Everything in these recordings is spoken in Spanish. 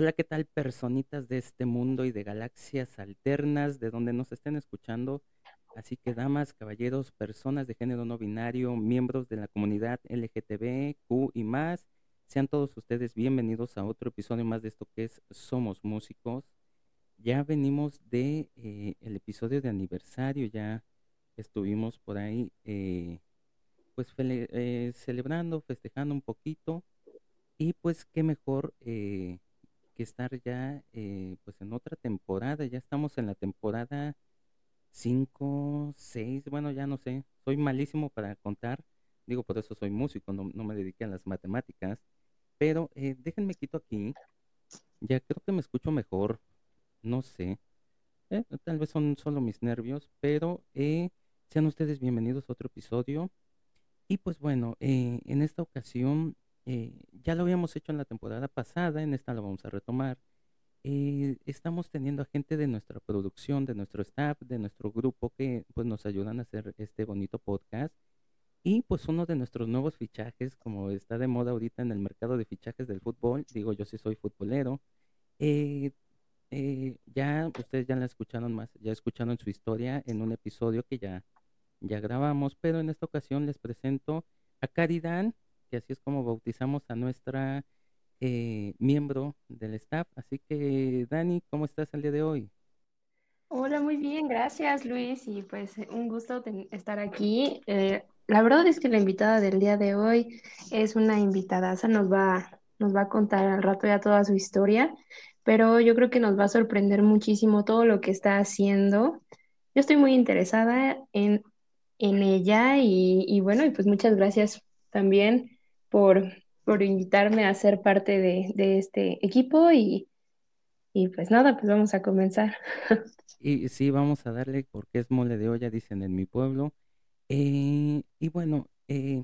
Hola, ¿qué tal personitas de este mundo y de galaxias alternas de donde nos estén escuchando? Así que damas, caballeros, personas de género no binario, miembros de la comunidad LGTB, Q y más, sean todos ustedes bienvenidos a otro episodio más de esto que es Somos Músicos. Ya venimos de eh, el episodio de aniversario, ya estuvimos por ahí eh, pues eh, celebrando, festejando un poquito y pues qué mejor que estar ya pues en otra temporada, ya estamos en la temporada 5, 6, bueno ya no sé, soy malísimo para contar, digo por eso soy músico, no, no me dediqué a las matemáticas, pero déjenme quito aquí, ya creo que me escucho mejor, no sé. Eh, tal vez son solo mis nervios, pero eh, sean ustedes bienvenidos a otro episodio. Y pues bueno, eh, en esta ocasión ya lo habíamos hecho en la temporada pasada, en esta lo vamos a retomar. estamos teniendo a gente de nuestra producción, de nuestro staff, de nuestro grupo que pues nos ayudan a hacer este bonito podcast. Y pues uno de nuestros nuevos fichajes, como está de moda ahorita en el mercado de fichajes del fútbol, digo yo sí soy futbolero, eh, eh, ya ustedes ya la escucharon más, ya escucharon su historia en un episodio que ya, ya grabamos, pero en esta ocasión les presento a Caridad, que así es como bautizamos a nuestra eh, miembro del staff. Así que, Dani, ¿cómo estás el día de hoy? Hola, muy bien, gracias Luis, y pues un gusto estar aquí. Eh, la verdad es que la invitada del día de hoy es una invitada, nos va, nos va a contar al rato ya toda su historia pero yo creo que nos va a sorprender muchísimo todo lo que está haciendo. Yo estoy muy interesada en, ella y, bueno, y pues muchas gracias también por, por invitarme a ser parte de, este equipo y, pues nada, pues vamos a comenzar. Y sí, vamos a darle porque es mole de olla, dicen en mi pueblo. Eh, y bueno, eh,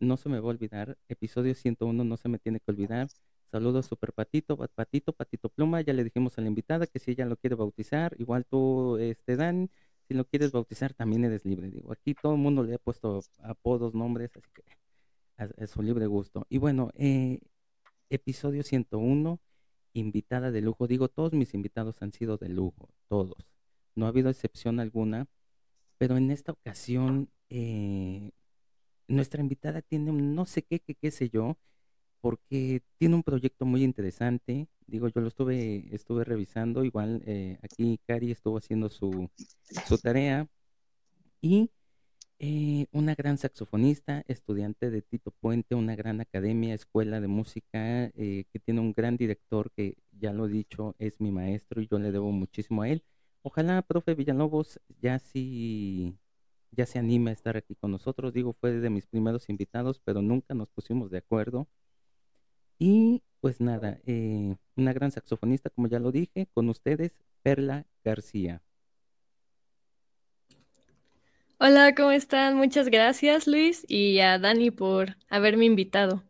no se me va a olvidar, episodio 101 no se me tiene que olvidar. Saludos Super Patito, Patito, Patito Pluma. Ya le dijimos a la invitada que si ella lo quiere bautizar, igual tú, este, Dan, si lo quieres bautizar también eres libre. Digo, aquí todo el mundo le ha puesto apodos, nombres, así que es su libre gusto. Y bueno, eh, episodio 101, invitada de lujo. Digo, todos mis invitados han sido de lujo, todos. No ha habido excepción alguna, pero en esta ocasión eh, nuestra invitada tiene un no sé qué, qué, qué sé yo, porque tiene un proyecto muy interesante. Digo, yo lo estuve, estuve revisando, igual eh, aquí Cari estuvo haciendo su, su tarea. Y eh, una gran saxofonista, estudiante de Tito Puente, una gran academia, escuela de música, eh, que tiene un gran director que, ya lo he dicho, es mi maestro y yo le debo muchísimo a él. Ojalá, profe Villalobos, ya sí, ya se anime a estar aquí con nosotros. Digo, fue de mis primeros invitados, pero nunca nos pusimos de acuerdo. Y pues nada, eh, una gran saxofonista, como ya lo dije, con ustedes, Perla García. Hola, ¿cómo están? Muchas gracias, Luis, y a Dani por haberme invitado.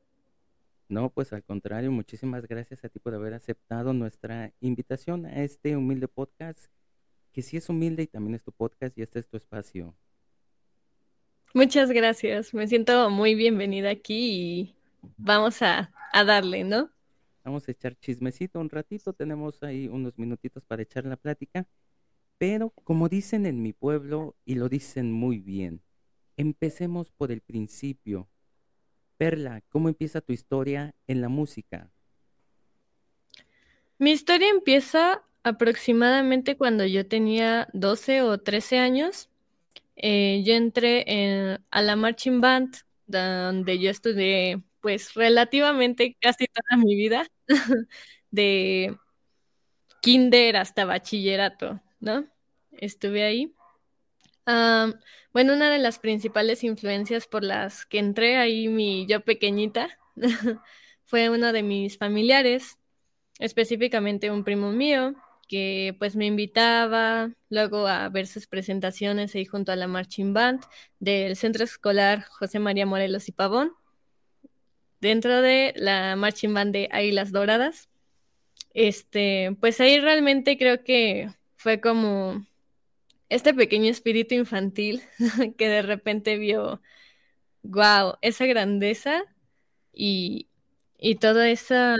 No, pues al contrario, muchísimas gracias a ti por haber aceptado nuestra invitación a este humilde podcast, que sí es humilde y también es tu podcast y este es tu espacio. Muchas gracias, me siento muy bienvenida aquí y vamos a a darle, ¿no? Vamos a echar chismecito un ratito, tenemos ahí unos minutitos para echar la plática, pero como dicen en mi pueblo, y lo dicen muy bien, empecemos por el principio. Perla, ¿cómo empieza tu historia en la música? Mi historia empieza aproximadamente cuando yo tenía 12 o 13 años. Eh, yo entré en, a la marching band, donde yo estudié pues relativamente casi toda mi vida, de kinder hasta bachillerato, ¿no? Estuve ahí. bueno, una de las principales influencias por las que entré ahí, mi yo pequeñita, fue uno de mis familiares, específicamente un primo mío, que pues me invitaba luego a ver sus presentaciones ahí junto a la marching band del Centro Escolar José María Morelos y Pavón dentro de la marching band de Águilas Doradas. Este, pues ahí realmente creo que fue como este pequeño espíritu infantil que de repente vio, wow, esa grandeza y, y toda esa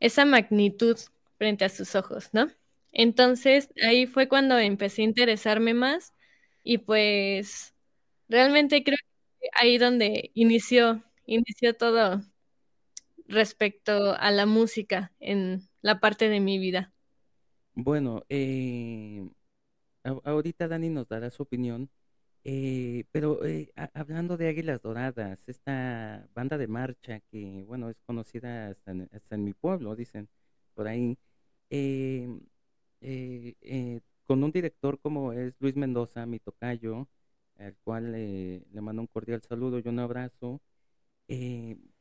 esa magnitud frente a sus ojos, ¿no? Entonces ahí fue cuando empecé a interesarme más y pues realmente creo que ahí donde inició, inició todo respecto a la música en la parte de mi vida. Bueno, eh, ahorita Dani nos dará su opinión, eh, pero eh, hablando de Águilas Doradas, esta banda de marcha que, bueno, es conocida hasta en, mi pueblo, dicen por ahí, con un director como es Luis Mendoza, mi tocayo, al cual le mando un cordial saludo y un abrazo,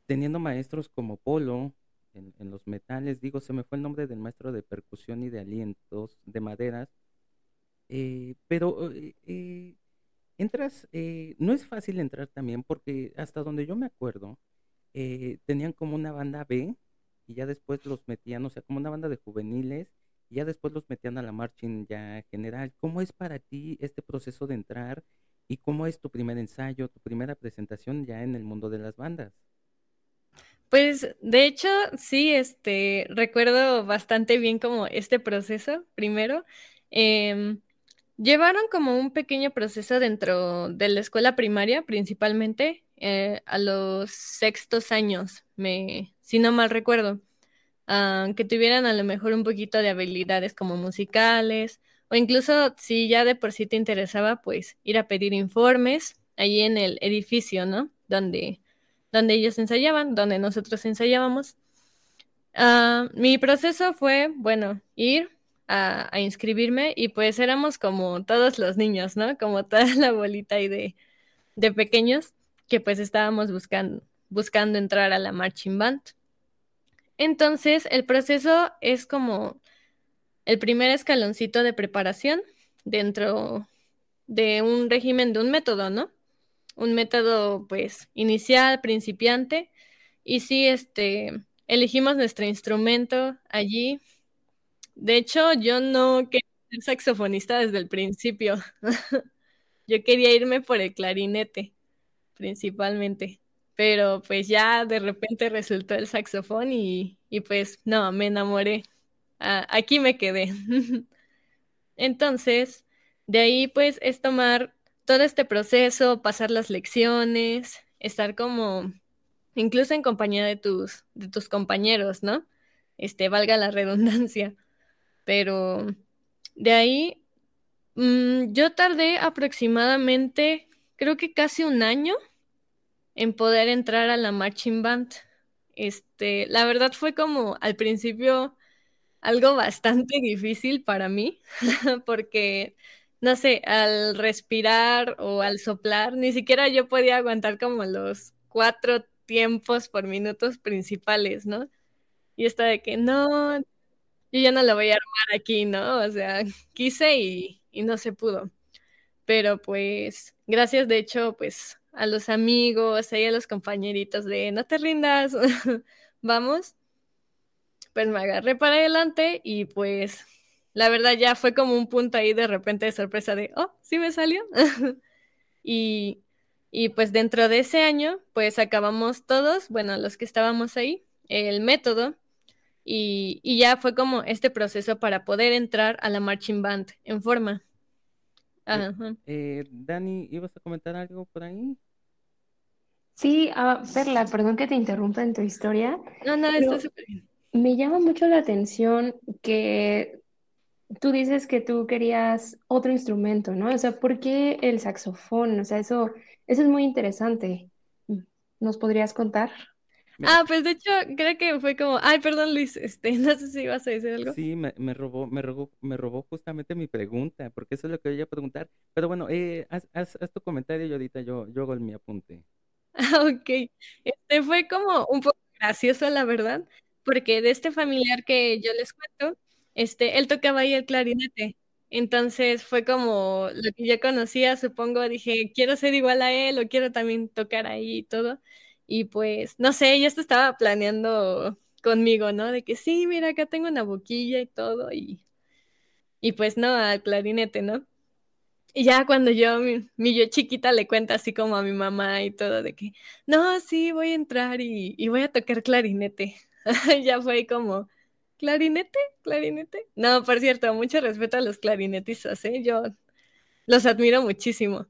teniendo maestros como Polo, en, los metales, digo, se me fue el nombre del maestro de percusión y de alientos, de maderas, eh, pero eh, eh, entras, no es fácil entrar también porque hasta donde yo me acuerdo, tenían como una banda B y ya después los metían, o sea, como una banda de juveniles y ya después los metían a la marching ya general. ¿Cómo es para ti este proceso de entrar y cómo es tu primer ensayo, tu primera presentación ya en el mundo de las bandas? Pues de hecho, sí, este, recuerdo bastante bien como este proceso, primero. Em, llevaron como un pequeño proceso dentro de la escuela primaria, principalmente eh, a los sextos años, me, si no mal recuerdo, ah, que tuvieran a lo mejor un poquito de habilidades como musicales, o incluso si ya de por sí te interesaba, pues ir a pedir informes allí en el edificio, ¿no? Donde donde ellos ensayaban, donde nosotros ensayábamos. Ah, mi proceso fue, bueno, ir a, inscribirme y pues éramos como todos los niños, ¿no? Como toda la bolita ahí de, de pequeños que pues estábamos buscando, buscando entrar a la marching band. Entonces, el proceso es como el primer escaloncito de preparación dentro de un régimen, de un método, ¿no? Un método pues inicial, principiante. Y sí, este, elegimos nuestro instrumento allí. De hecho, yo no quería ser saxofonista desde el principio. yo quería irme por el clarinete, principalmente. Pero pues ya de repente resultó el saxofón y, y pues no, me enamoré. aquí me quedé. Entonces, de ahí pues es tomar todo este proceso, pasar las lecciones, estar como incluso en compañía de tus, de tus compañeros, ¿no? Este, valga la redundancia. Pero de ahí, mm, yo tardé aproximadamente, creo que casi un año en poder entrar a la marching band. Este, la verdad fue como al principio algo bastante difícil para mí, porque no sé, al respirar o al soplar, ni siquiera yo podía aguantar como los cuatro tiempos por minutos principales, ¿no? Y esta de que no, yo ya no lo voy a armar aquí, ¿no? O sea, quise y, y no se pudo. Pero pues, gracias de hecho, pues a los amigos, y a los compañeritos de no te rindas, vamos. Pues me agarré para adelante y pues la verdad ya fue como un punto ahí de repente de sorpresa de, oh, sí me salió. y, pues dentro de ese año, pues acabamos todos, bueno, los que estábamos ahí, el método. Y, ya fue como este proceso para poder entrar a la marching band en forma. Eh, eh, Dani, ¿ibas a comentar algo por ahí? Sí, uh, Perla, perdón que te interrumpa en tu historia. No, no, está súper bien. Me llama mucho la atención que tú dices que tú querías otro instrumento, ¿no? O sea, ¿por qué el saxofón? O sea, eso, eso es muy interesante. ¿Nos podrías contar? Ah, pues de hecho, creo que fue como, ay, perdón Luis, este, no sé si ibas a decir algo. Sí, me, me robó, me robó, me robó justamente mi pregunta, porque eso es lo que voy a preguntar. Pero bueno, eh, haz, haz, tu comentario y ahorita yo, yo hago el mi apunte. Ah, ok. Este fue como un poco gracioso, la verdad, porque de este familiar que yo les cuento, este, él tocaba ahí el clarinete. Entonces fue como lo que yo conocía, supongo, dije, quiero ser igual a él o quiero también tocar ahí y todo. Y pues, no sé, ya esto estaba planeando conmigo, ¿no? De que sí, mira, acá tengo una boquilla y todo, y, y pues no, al clarinete, ¿no? Y ya cuando yo, mi, mi, yo chiquita le cuenta así como a mi mamá y todo, de que, no, sí, voy a entrar y, y voy a tocar clarinete. ya fue como, ¿clarinete? ¿Clarinete? No, por cierto, mucho respeto a los clarinetistas, ¿eh? Yo los admiro muchísimo.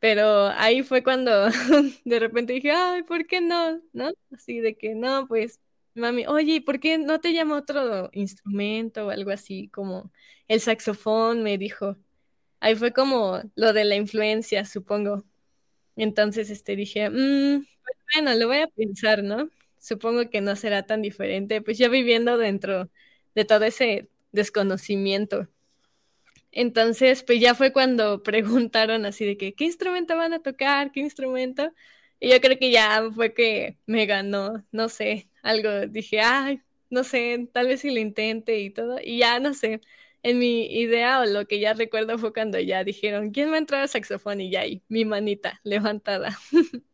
Pero ahí fue cuando de repente dije, ay, ¿por qué no? ¿No? Así de que no, pues, mami, oye, ¿por qué no te llama otro instrumento o algo así como el saxofón? Me dijo. Ahí fue como lo de la influencia, supongo. Entonces, este, dije, mmm, bueno, lo voy a pensar, ¿no? Supongo que no será tan diferente, pues yo viviendo dentro de todo ese desconocimiento. Entonces, pues ya fue cuando preguntaron así de que, ¿qué instrumento van a tocar? ¿Qué instrumento? Y yo creo que ya fue que me ganó, no sé, algo. Dije, ay, no sé, tal vez si lo intente y todo. Y ya, no sé, en mi idea o lo que ya recuerdo fue cuando ya dijeron, ¿quién va a entrar al saxofón? Y ya ahí, mi manita levantada.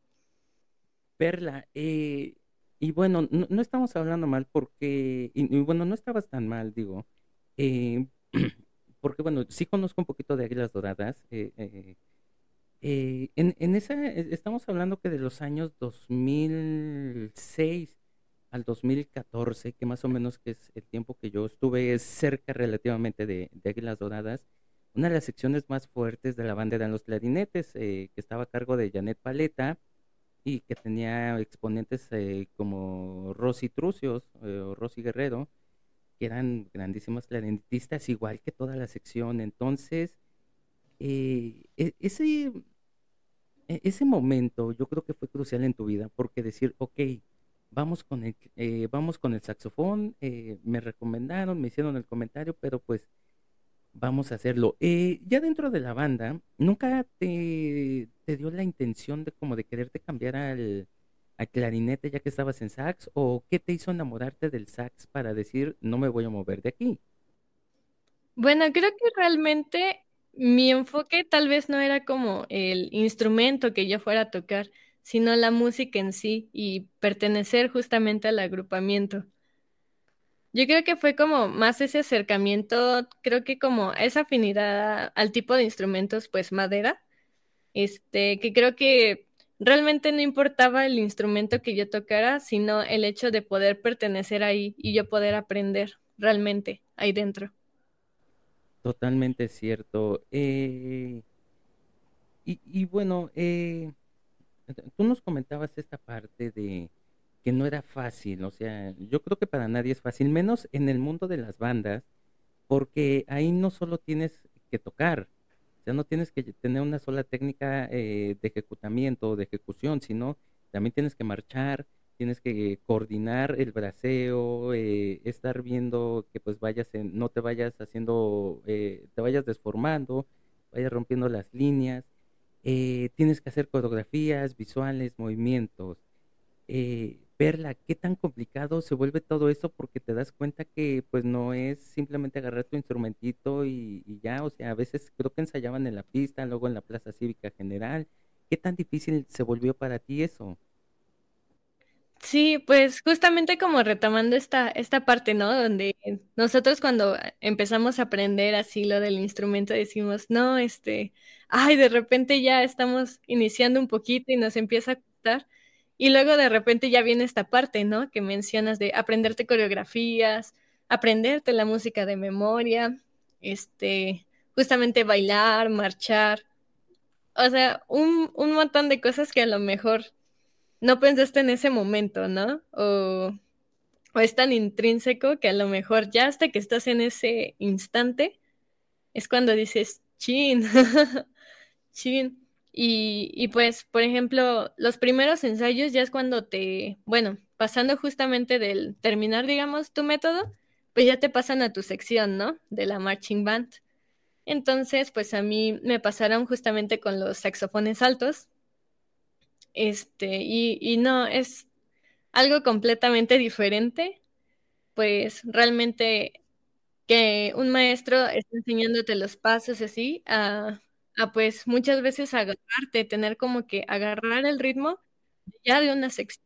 Perla, eh, y bueno, no, estamos hablando mal porque, y, bueno, no estabas tan mal, digo. Eh, porque bueno, sí conozco un poquito de Águilas Doradas. Eh, eh, en, en, esa, estamos hablando que de los años 2006 al 2014, que más o menos que es el tiempo que yo estuve cerca relativamente de Águilas Doradas, una de las secciones más fuertes de la banda eran los clarinetes, que estaba a cargo de Janet Paleta y que tenía exponentes como Rosy Trucios o Rosy Guerrero, eran grandísimos clarinetistas, igual que toda la sección. Entonces, eh, e, ese, e, ese momento yo creo que fue crucial en tu vida, porque decir, ok, vamos con el, eh, vamos con el saxofón, eh, me recomendaron, me hicieron el comentario, pero pues vamos a hacerlo. ya dentro de la banda, ¿nunca te, te dio la intención de como de quererte cambiar al, clarinete ya que estabas en sax o qué te hizo enamorarte del sax para decir no me voy a mover de aquí? Bueno, creo que realmente mi enfoque tal vez no era como el instrumento que yo fuera a tocar, sino la música en sí y pertenecer justamente al agrupamiento. Yo creo que fue como más ese acercamiento, creo que como esa afinidad al tipo de instrumentos, pues madera, este, que creo que realmente no importaba el instrumento que yo tocara, sino el hecho de poder pertenecer ahí y yo poder aprender realmente ahí dentro. Totalmente cierto. Eh, y, bueno, eh, tú nos comentabas esta parte de que no era fácil, o sea, yo creo que para nadie es fácil, menos en el mundo de las bandas, porque ahí no solo tienes que tocar, o sea, no tienes que tener una sola técnica eh, de ejecutamiento o de ejecución, sino también tienes que marchar, tienes que coordinar el braceo, eh, estar viendo que pues vayas en, no te vayas haciendo, eh, te vayas desformando, vayas rompiendo las líneas, tienes que hacer coreografías, visuales, movimientos. Perla, qué tan complicado se vuelve todo eso porque te das cuenta que pues no es simplemente agarrar tu instrumentito y, ya, o sea, a veces creo que ensayaban en la pista, luego en la Plaza Cívica General. ¿Qué tan difícil se volvió para ti eso? Sí, pues justamente como retomando esta, esta parte, ¿no? Donde nosotros cuando empezamos a aprender así lo del instrumento decimos, no, este, ay, de repente ya estamos iniciando un poquito y nos empieza a costar y luego de repente ya viene esta parte, ¿no? Que mencionas de aprenderte coreografías, aprenderte la música de memoria, este, justamente bailar, marchar. O sea, un, un montón de cosas que a lo mejor no pensaste en ese momento, ¿no? O, o es tan intrínseco que a lo mejor ya hasta que estás en ese instante es cuando dices, chin, chin. Y, pues, por ejemplo, los primeros ensayos ya es cuando te, bueno, pasando justamente del terminar, digamos, tu método, pues ya te pasan a tu sección, ¿no? De la marching band. Entonces, pues a mí me pasaron justamente con los saxofones altos. Este, y, y no, es algo completamente diferente. Pues realmente que un maestro esté enseñándote los pasos así, a a pues muchas veces agarrarte, tener como que agarrar el ritmo ya de una sección,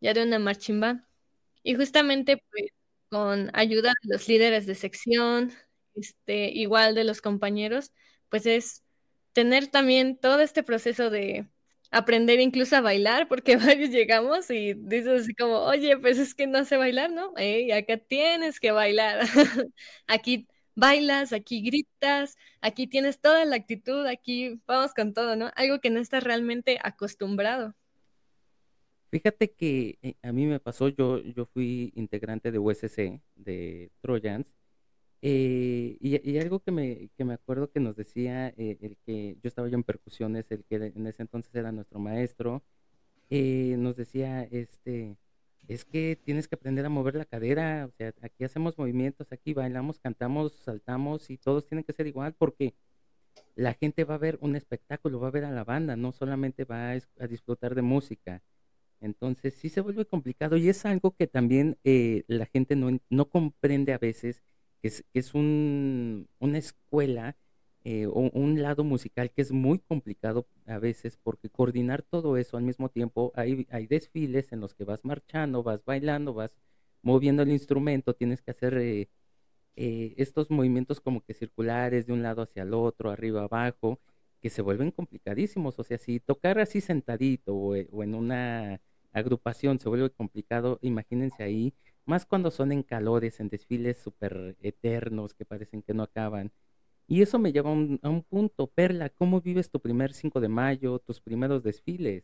ya de una marching band. Y justamente pues con ayuda de los líderes de sección, este, igual de los compañeros, pues es tener también todo este proceso de aprender incluso a bailar, porque varios llegamos y dices así como, oye, pues es que no sé bailar, ¿no? Hey, acá tienes que bailar. aquí bailas, aquí gritas, aquí tienes toda la actitud, aquí vamos con todo, ¿no? Algo que no estás realmente acostumbrado. Fíjate que eh, a mí me pasó, yo, yo fui integrante de USC, de Trojans, eh, y, algo que me, que me acuerdo que nos decía eh, el que yo estaba yo en percusiones, el que en ese entonces era nuestro maestro, nos decía, este, es que tienes que aprender a mover la cadera, o sea, aquí hacemos movimientos, aquí bailamos, cantamos, saltamos y todos tienen que ser igual porque la gente va a ver un espectáculo, va a ver a la banda, no solamente va a, disfrutar de música. Entonces sí se vuelve complicado y es algo que también eh, la gente no, no, comprende a veces, que es, es un, una escuela eh, un lado musical que es muy complicado a veces porque coordinar todo eso al mismo tiempo, hay, hay desfiles en los que vas marchando, vas bailando, vas moviendo el instrumento, tienes que hacer eh, eh, estos movimientos como que circulares de un lado hacia el otro, arriba, abajo, que se vuelven complicadísimos. O sea, si tocar así sentadito o, o en una agrupación se vuelve complicado, imagínense ahí, más cuando son en calores, en desfiles súper eternos que parecen que no acaban. Y eso me lleva a un, punto. Perla, ¿cómo vives tu primer 5 de mayo, tus primeros desfiles?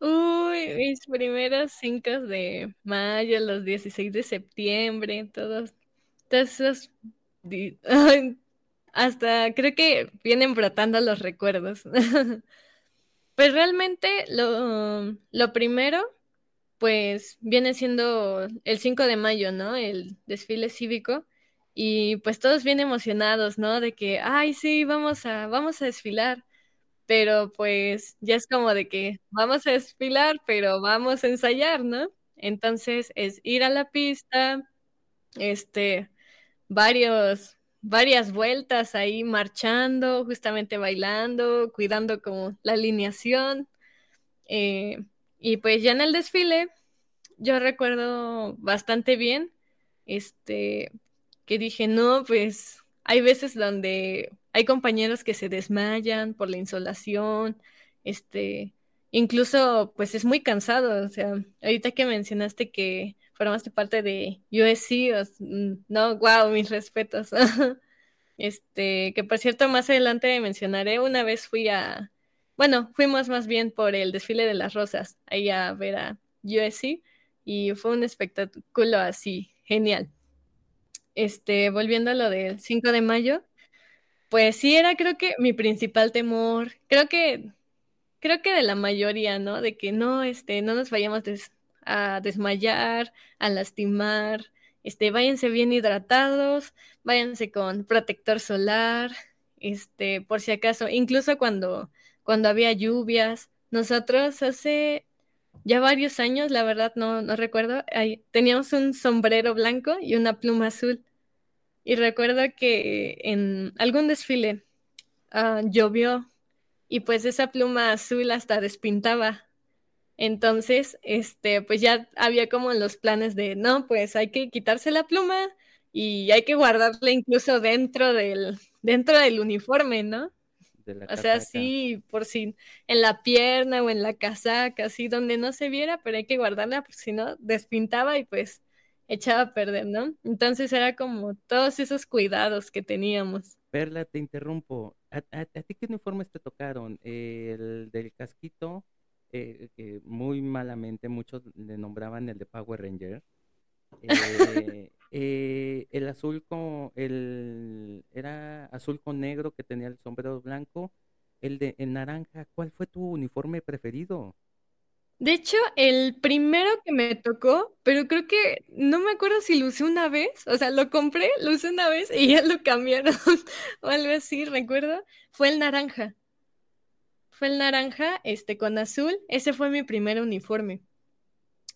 Uy, mis primeros 5 de mayo, los 16 de septiembre, todos, todos esos... hasta creo que vienen brotando los recuerdos. pues realmente lo, lo primero, pues viene siendo el 5 de mayo, ¿no? El desfile cívico y pues todos bien emocionados, ¿no? De que, ay, sí, vamos a, vamos a desfilar, pero pues ya es como de que vamos a desfilar, pero vamos a ensayar, ¿no? Entonces es ir a la pista, este, varios, varias vueltas ahí marchando, justamente bailando, cuidando como la alineación. Eh, y pues ya en el desfile, yo recuerdo bastante bien, este, que dije, no, pues hay veces donde hay compañeros que se desmayan por la insolación, este, incluso pues es muy cansado, o sea, ahorita que mencionaste que formaste parte de USC, mm, no, wow, mis respetos. este, que por cierto, más adelante mencionaré, una vez fui a, bueno, fuimos más bien por el desfile de las rosas, ahí a ver a USC, y fue un espectáculo así, genial este, volviendo a lo del 5 de mayo, pues sí era creo que mi principal temor, creo que, creo que de la mayoría, ¿no? De que no, este, no nos vayamos a desmayar, a lastimar, este, váyanse bien hidratados, váyanse con protector solar, este, por si acaso, incluso cuando, cuando había lluvias, nosotros hace ya varios años, la verdad no, no recuerdo, teníamos un sombrero blanco y una pluma azul. Y recuerdo que en algún desfile ah, llovió y pues esa pluma azul hasta despintaba. Entonces, este, pues ya había como los planes de, no, pues hay que quitarse la pluma y hay que guardarla incluso dentro del, dentro del uniforme, ¿no? o sea, sí, por si en la pierna o en la casaca, así donde no se viera, pero hay que guardarla porque si no despintaba y pues echaba a perder, ¿no? Entonces era como todos esos cuidados que teníamos. Perla, te interrumpo. ¿A, ti qué uniformes te tocaron? el del casquito, eh, que muy malamente muchos le nombraban el de Power Ranger. Eh, eh, el azul con el era azul con negro que tenía el sombrero blanco, el de el naranja, ¿cuál fue tu uniforme preferido? De hecho, el primero que me tocó, pero creo que no me acuerdo si lo usé una vez, o sea, lo compré, lo usé una vez y ya lo cambiaron o algo así, recuerdo, fue el naranja. Fue el naranja, este, con azul, ese fue mi primer uniforme.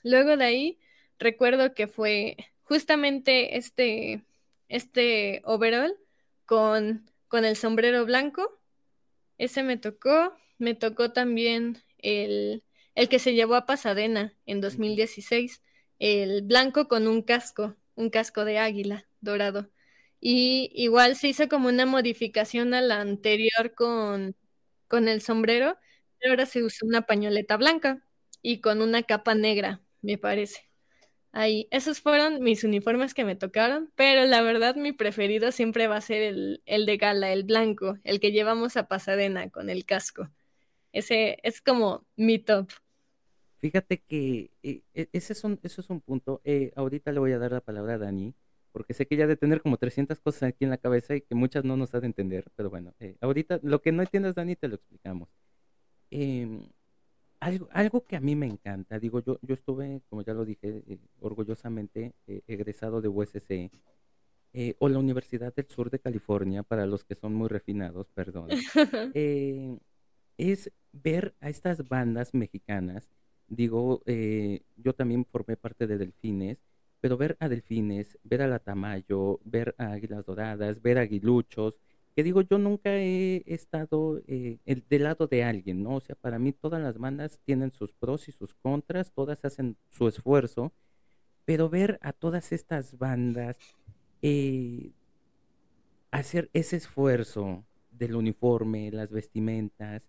Luego de ahí, recuerdo que fue justamente este, este overall con, con el sombrero blanco, ese me tocó, me tocó también el el que se llevó a Pasadena en 2016, el blanco con un casco, un casco de águila dorado. Y igual se hizo como una modificación a la anterior con, con el sombrero, ahora se usa una pañoleta blanca y con una capa negra, me parece. Ahí, esos fueron mis uniformes que me tocaron, pero la verdad mi preferido siempre va a ser el, el de gala, el blanco, el que llevamos a Pasadena con el casco. Ese es como mi top. Fíjate que eh, e, ese, es un, eso es un punto. Eh, ahorita le voy a dar la palabra a Dani, porque sé que ya de tener como 300 cosas aquí en la cabeza y que muchas no nos ha de entender, pero bueno, eh, ahorita lo que no entiendas, Dani, te lo explicamos. Em, algo, algo que a mí me encanta, digo, yo, yo estuve, como ya lo dije, eh, orgullosamente egresado de USC o la Universidad del Sur de California, para los que son muy refinados, perdón, es ver a estas bandas mexicanas, digo, yo también formé parte de Delfines, pero ver a Delfines, ver a La Tamayo, ver a Águilas Doradas, ver a Aguiluchos, que digo, yo nunca he estado eh, el, del lado de alguien, ¿no? O sea, para mí todas las bandas tienen sus pros y sus contras, todas hacen su esfuerzo, pero ver a todas estas bandas eh, hacer ese esfuerzo del uniforme, las vestimentas,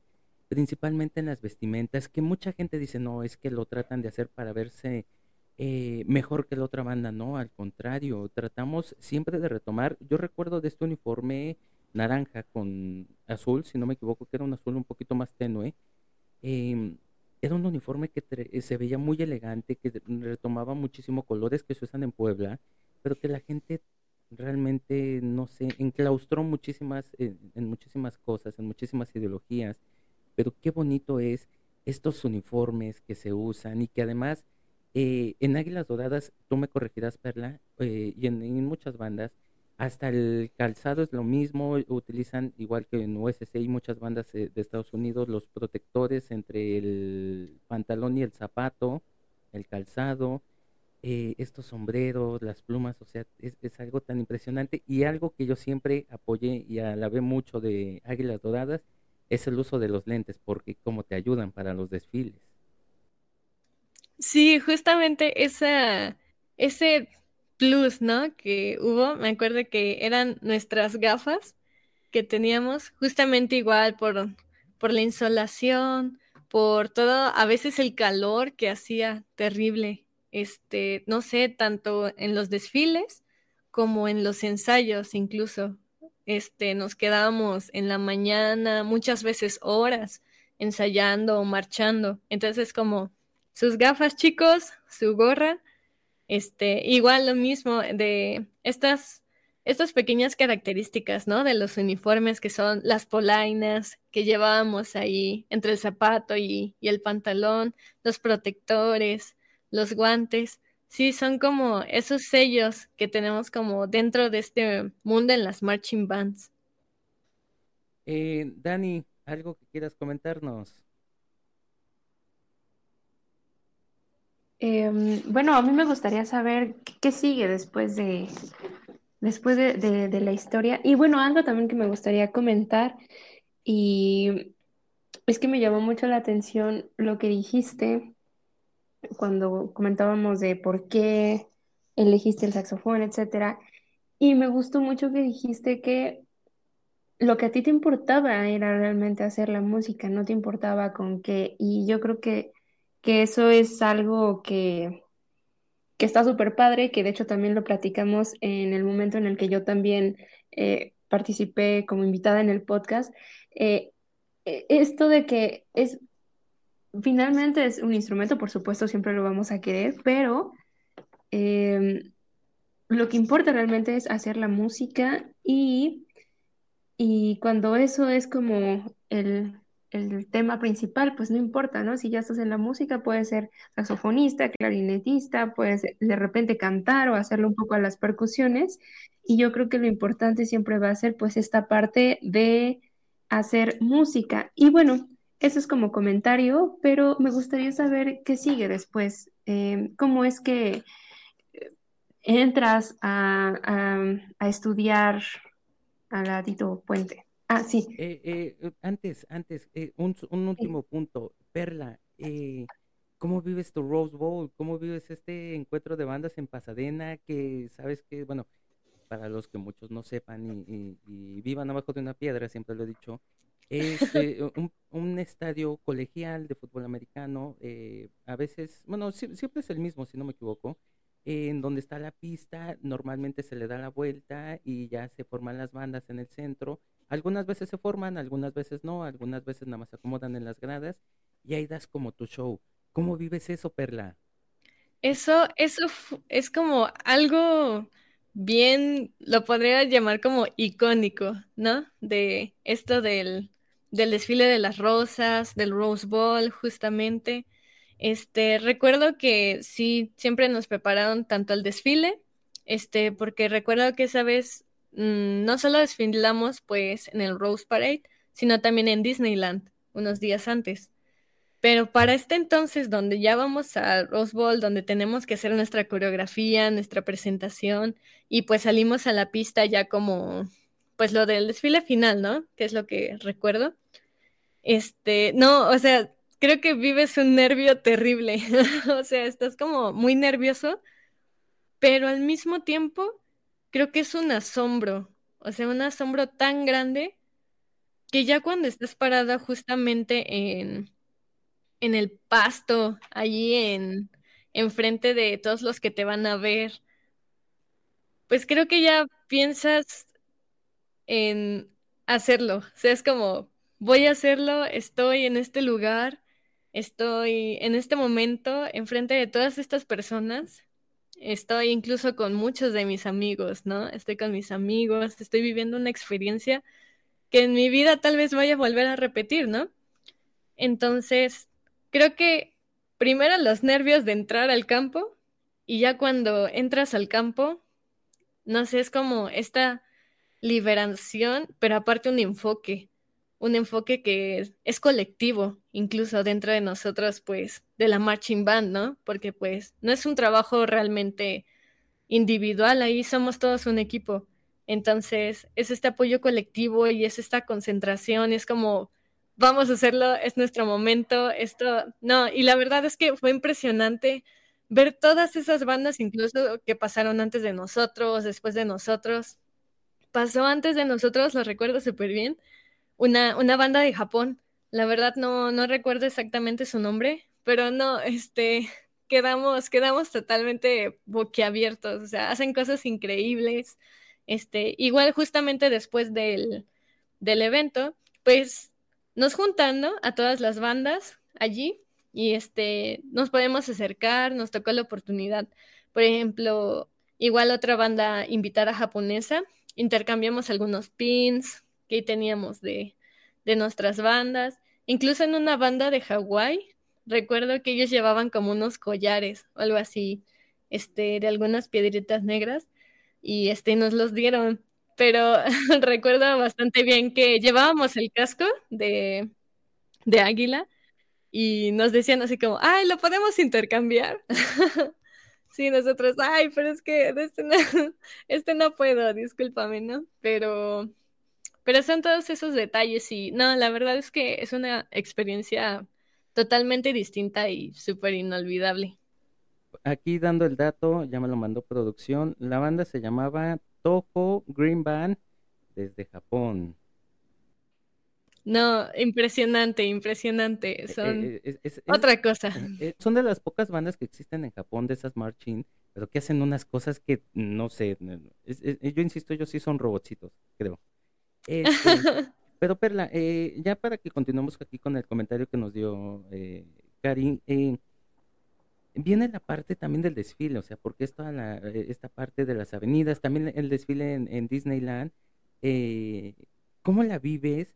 principalmente en las vestimentas, que mucha gente dice, no, es que lo tratan de hacer para verse eh, mejor que la otra banda, no, al contrario, tratamos siempre de retomar, yo recuerdo de este uniforme, naranja con azul, si no me equivoco, que era un azul un poquito más tenue. Em, era un uniforme que se veía muy elegante, que retomaba muchísimo colores que se usan en Puebla, pero que la gente realmente, no sé, enclaustró muchísimas, en, muchísimas cosas, en muchísimas ideologías, pero qué bonito es estos uniformes que se usan y que además eh, en Águilas Doradas, tú me corregirás, Perla, eh, y en, muchas bandas, hasta el calzado es lo mismo, utilizan igual que en USC y muchas bandas de Estados Unidos los protectores entre el pantalón y el zapato, el calzado, eh, estos sombreros, las plumas, o sea, es, es, algo tan impresionante y algo que yo siempre apoyé y alabé mucho de Águilas Doradas es el uso de los lentes porque como te ayudan para los desfiles. Sí, justamente esa, ese plus, ¿no? Que hubo, me acuerdo que eran nuestras gafas que teníamos justamente igual por, por la insolación, por todo, a veces el calor que hacía terrible, este, no sé, tanto en los desfiles como en los ensayos incluso. Este, nos quedábamos en la mañana, muchas veces horas, ensayando o marchando. Entonces, como sus gafas, chicos, su gorra, este, igual lo mismo de estas, estas pequeñas características, ¿no? De los uniformes que son las polainas que llevábamos ahí entre el zapato y, y el pantalón, los protectores, los guantes. Sí, son como esos sellos que tenemos como dentro de este mundo en las marching bands. Eh, Dani, ¿algo que quieras comentarnos? Em, bueno, a mí me gustaría saber qué sigue después de, después de, la historia. Y bueno, algo también que me gustaría comentar, y es que me llamó mucho la atención lo que dijiste cuando comentábamos de por qué elegiste el saxofón, etcétera. Y me gustó mucho que dijiste que lo que a ti te importaba era realmente hacer la música, no te importaba con qué. Y yo creo que que eso es algo que, que está súper padre, que de hecho también lo platicamos en el momento en el que yo también eh, participé como invitada en el podcast. Eh, e, esto de que es, finalmente es un instrumento, por supuesto, siempre lo vamos a querer, pero em, lo que importa realmente es hacer la música y, y cuando eso es como el, el tema principal, pues no importa, ¿no? Si ya estás en la música, puedes ser saxofonista, clarinetista, puedes de repente cantar o hacerlo un poco a las percusiones. Y yo creo que lo importante siempre va a ser pues esta parte de hacer música. Y bueno, eso es como comentario, pero me gustaría saber qué sigue después. Em, ¿Cómo es que eh, entras a, a, a estudiar a la Tito Puente? Ah, sí. Eh, eh, antes, antes, eh, un, un, último punto. Perla, ¿cómo vives tu Rose Bowl? ¿Cómo vives este encuentro de bandas en Pasadena? Que sabes que, bueno, para los que muchos no sepan y, vivan abajo de una piedra, siempre lo he dicho, Este, un, estadio colegial de fútbol americano, eh, a veces, bueno, siempre es el mismo, si no me equivoco, en donde está la pista, normalmente se le da la vuelta y ya se forman las bandas en el centro. Algunas veces se forman, algunas veces no, algunas veces nada más se acomodan en las gradas y ahí das como tu show. ¿Cómo vives eso, Perla? Eso, eso es como algo bien, lo podría llamar como icónico, ¿no? De esto del, del desfile de las rosas, del Rose Bowl, justamente. Este, recuerdo que sí, siempre nos prepararon tanto el desfile, este, porque recuerdo que esa vez mm, no solo desfilamos pues en el Rose Parade, sino también en Disneyland unos días antes. Pero para este entonces, donde ya vamos a Rose Bowl, donde tenemos que hacer nuestra coreografía, nuestra presentación, y pues salimos a la pista ya como, pues lo del desfile final, ¿no? Que es lo que recuerdo. Este, no, o sea, creo que vives un nervio terrible. o sea, estás como muy nervioso, pero al mismo tiempo creo que es un asombro. O sea, un asombro tan grande que ya cuando estás parada justamente en en el pasto, allí en enfrente de todos los que te van a ver, pues creo que ya piensas en hacerlo. O sea, es como, voy a hacerlo, estoy en este lugar, estoy en este momento enfrente de todas estas personas. Estoy incluso con muchos de mis amigos, ¿no? Estoy con mis amigos, estoy viviendo una experiencia que en mi vida tal vez vaya a volver a repetir, ¿no? Entonces, creo que primero los nervios de entrar al campo y ya cuando entras al campo, no sé, es como esta liberación, pero aparte un enfoque, un enfoque que es, colectivo, incluso dentro de nosotros, pues, de la marching band, ¿no? Porque pues no es un trabajo realmente individual, ahí somos todos un equipo. Entonces, es este apoyo colectivo y es esta concentración, es como vamos a hacerlo, es nuestro momento, esto, no, y la verdad es que fue impresionante ver todas esas bandas, incluso que pasaron antes de nosotros, después de nosotros. Pasó antes de nosotros, lo recuerdo súper bien, una, una banda de Japón. La verdad no, no recuerdo exactamente su nombre, pero no, este, quedamos, quedamos totalmente boquiabiertos, o sea, hacen cosas increíbles. Este, igual justamente después del, del evento, pues nos juntando a todas las bandas allí y este, nos podemos acercar, nos tocó la oportunidad. Por ejemplo, igual otra banda invitada japonesa, intercambiamos algunos pins que teníamos de, de nuestras bandas, incluso en una banda de Hawái, recuerdo que ellos llevaban como unos collares o algo así, este, de algunas piedritas negras y este, nos los dieron pero recuerdo bastante bien que llevábamos el casco de, de águila y nos decían así como, ay, lo podemos intercambiar. sí, nosotros, ay, pero es que este no, este no puedo, discúlpame, ¿no? Pero, pero son todos esos detalles y no, la verdad es que es una experiencia totalmente distinta y súper inolvidable. Aquí dando el dato, ya me lo mandó producción, la banda se llamaba Toho Green Band desde Japón. No, impresionante, impresionante. Eh, son eh, otra cosa. Eh, son de las pocas bandas que existen en Japón de esas marching, pero que hacen unas cosas que no sé. yo insisto, ellos sí son robotcitos, creo. Este, pero Perla, ya para que continuemos aquí con el comentario que nos dio Karin, viene la parte también del desfile, o sea, porque es toda eh, esta parte de las avenidas, también el desfile en, Disneyland, eh, ¿cómo la vives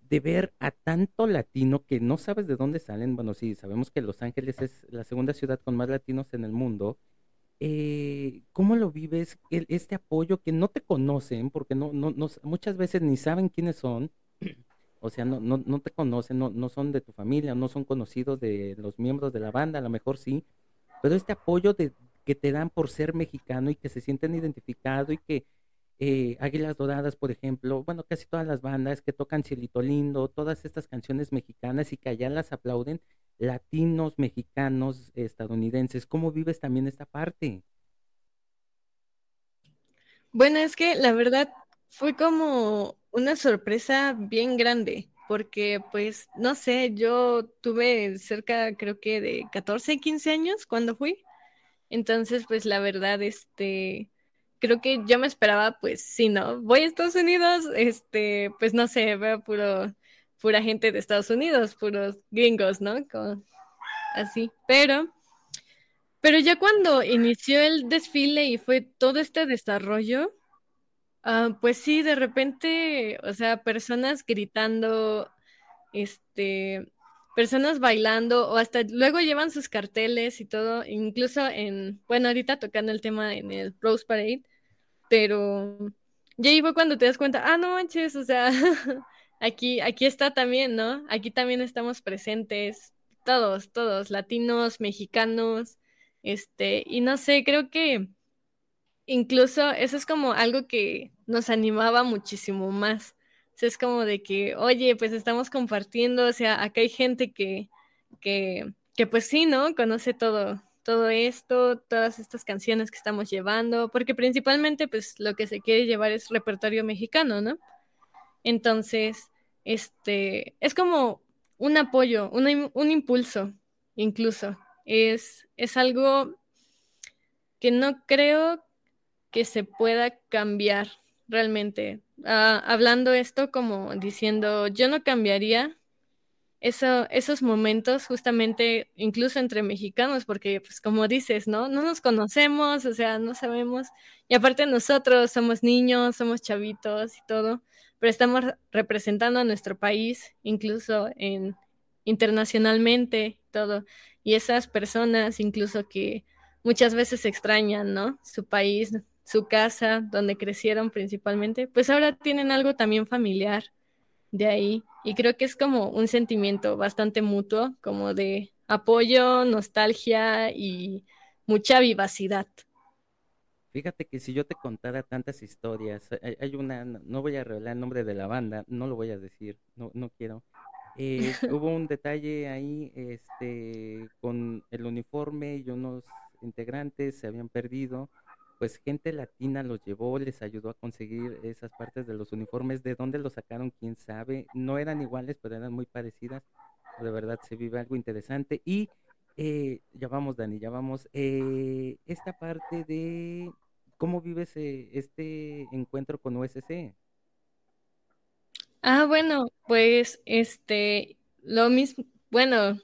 de ver a tanto latino que no sabes de dónde salen? Bueno, sí, sabemos que Los Ángeles es la segunda ciudad con más latinos en el mundo. Eh, ¿Cómo lo vives este apoyo que no te conocen, porque no, no, no, muchas veces ni saben quiénes son? O sea, no, no, no te conocen, no, no son de tu familia, no son conocidos de los miembros de la banda, a lo mejor sí, pero este apoyo de, que te dan por ser mexicano y que se sienten identificados y que eh, Águilas Doradas, por ejemplo, bueno, casi todas las bandas que tocan Cielito Lindo, todas estas canciones mexicanas y que allá las aplauden latinos, mexicanos, estadounidenses. ¿Cómo vives también esta parte? Bueno, es que la verdad fue como una sorpresa bien grande, porque pues, no sé, yo tuve cerca, creo que de 14, 15 años cuando fui. Entonces, pues la verdad, este, creo que yo me esperaba, pues, sí, ¿no? Voy a Estados Unidos, este, pues no sé, veo puro, pura gente de Estados Unidos, puros gringos, ¿no? así, pero... Pero ya cuando inició el desfile y fue todo este desarrollo, Ah, pues sí, de repente, o sea, personas gritando, este, personas bailando, o hasta luego llevan sus carteles y todo, incluso en, bueno, ahorita tocando el tema en el Rose Parade, pero ya iba cuando te das cuenta, ah, no manches, o sea, aquí, aquí está también, ¿no? Aquí también estamos presentes, todos, todos, latinos, mexicanos, este, y no sé, creo que incluso eso es como algo que nos animaba muchísimo más. es como de que, oye, pues estamos compartiendo, o sea, acá hay gente que, que, que pues sí, ¿no? Conoce todo, todo esto, todas estas canciones que estamos llevando, porque principalmente pues lo que se quiere llevar es repertorio mexicano, ¿no? Entonces, este, es como un apoyo, un, un impulso, incluso. Es, es algo que no creo que se pueda cambiar realmente. Ah, hablando esto como diciendo, yo no cambiaría eso, esos momentos justamente incluso entre mexicanos, porque pues como dices, ¿no? No nos conocemos, o sea, no sabemos. Y aparte nosotros somos niños, somos chavitos y todo, pero estamos representando a nuestro país, incluso en internacionalmente, todo. Y esas personas incluso que muchas veces extrañan, ¿no? Su país, su casa, donde crecieron principalmente, pues ahora tienen algo también familiar de ahí. Y creo que es como un sentimiento bastante mutuo, como de apoyo, nostalgia y mucha vivacidad. Fíjate que si yo te contara tantas historias, hay, una, no voy a revelar el nombre de la banda, no lo voy a decir, no, no quiero. Eh, hubo un detalle ahí, este, con el uniforme y unos integrantes se habían perdido pues gente latina los llevó, les ayudó a conseguir esas partes de los uniformes. ¿De dónde los sacaron? ¿Quién sabe? No eran iguales, pero eran muy parecidas. De verdad se vive algo interesante. Y eh, ya vamos, Dani, ya vamos. Eh, esta parte de cómo vives eh, este encuentro con USC. Ah, bueno, pues este, lo mismo, bueno,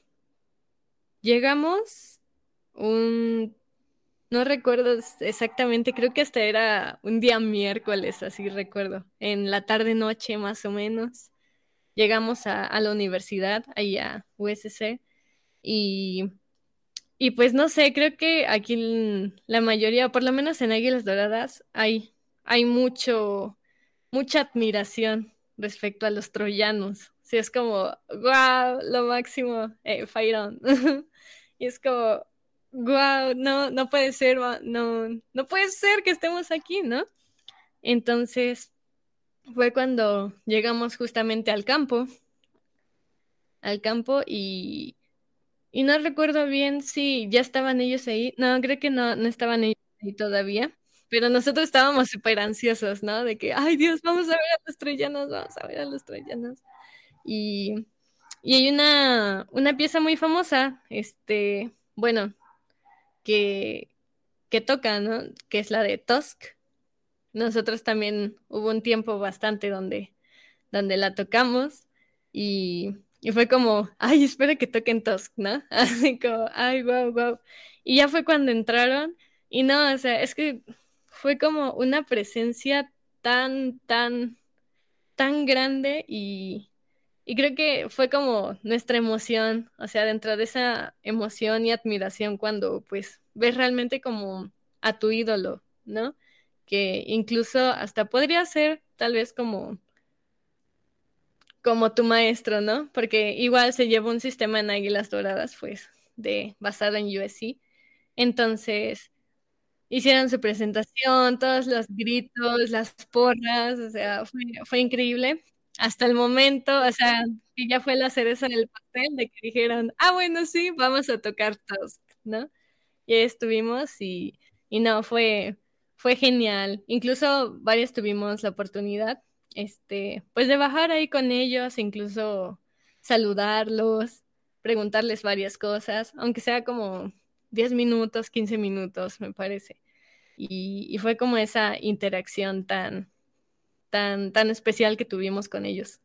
llegamos un no recuerdo exactamente, creo que hasta era un día miércoles, así recuerdo, en la tarde-noche más o menos. Llegamos a, la universidad, ahí a USC, y, y pues no sé, creo que aquí la mayoría, por lo menos en Águilas Doradas, hay, hay mucho, mucha admiración respecto a los troyanos. Sí, es como, wow, lo máximo, eh, y es como, wow, no, no puede ser, no, no puede ser que estemos aquí, ¿no? Entonces fue cuando llegamos justamente al campo, al campo y, y no recuerdo bien si ya estaban ellos ahí, no, creo que no, no estaban ellos ahí todavía, pero nosotros estábamos súper ansiosos, ¿no? De que, ay Dios, vamos a ver a los troyanos, vamos a ver a los troyanos. Y, y hay una, una pieza muy famosa, este, bueno, que, que toca, ¿no? Que es la de Tusk. Nosotros también hubo un tiempo bastante donde, donde la tocamos y, y fue como, ay, espera que toquen Tusk, ¿no? Así como, ay, wow, wow. Y ya fue cuando entraron y no, o sea, es que fue como una presencia tan, tan, tan grande y, y creo que fue como nuestra emoción, o sea, dentro de esa emoción y admiración cuando pues ves realmente como a tu ídolo, ¿no? Que incluso hasta podría ser tal vez como como tu maestro, ¿no? Porque igual se lleva un sistema en Águilas Doradas, pues, de basado en USC. Entonces, hicieron su presentación, todos los gritos, las porras, o sea, fue, fue increíble hasta el momento, o sea, que ya fue la cereza del pastel de que dijeron, ah, bueno, sí, vamos a tocar todos, ¿no? Y ahí estuvimos y, y no, fue, fue genial. Incluso varios tuvimos la oportunidad este, pues de bajar ahí con ellos, incluso saludarlos, preguntarles varias cosas, aunque sea como 10 minutos, 15 minutos, me parece. Y, fue como esa interacción tan, tan, tan especial que tuvimos con ellos.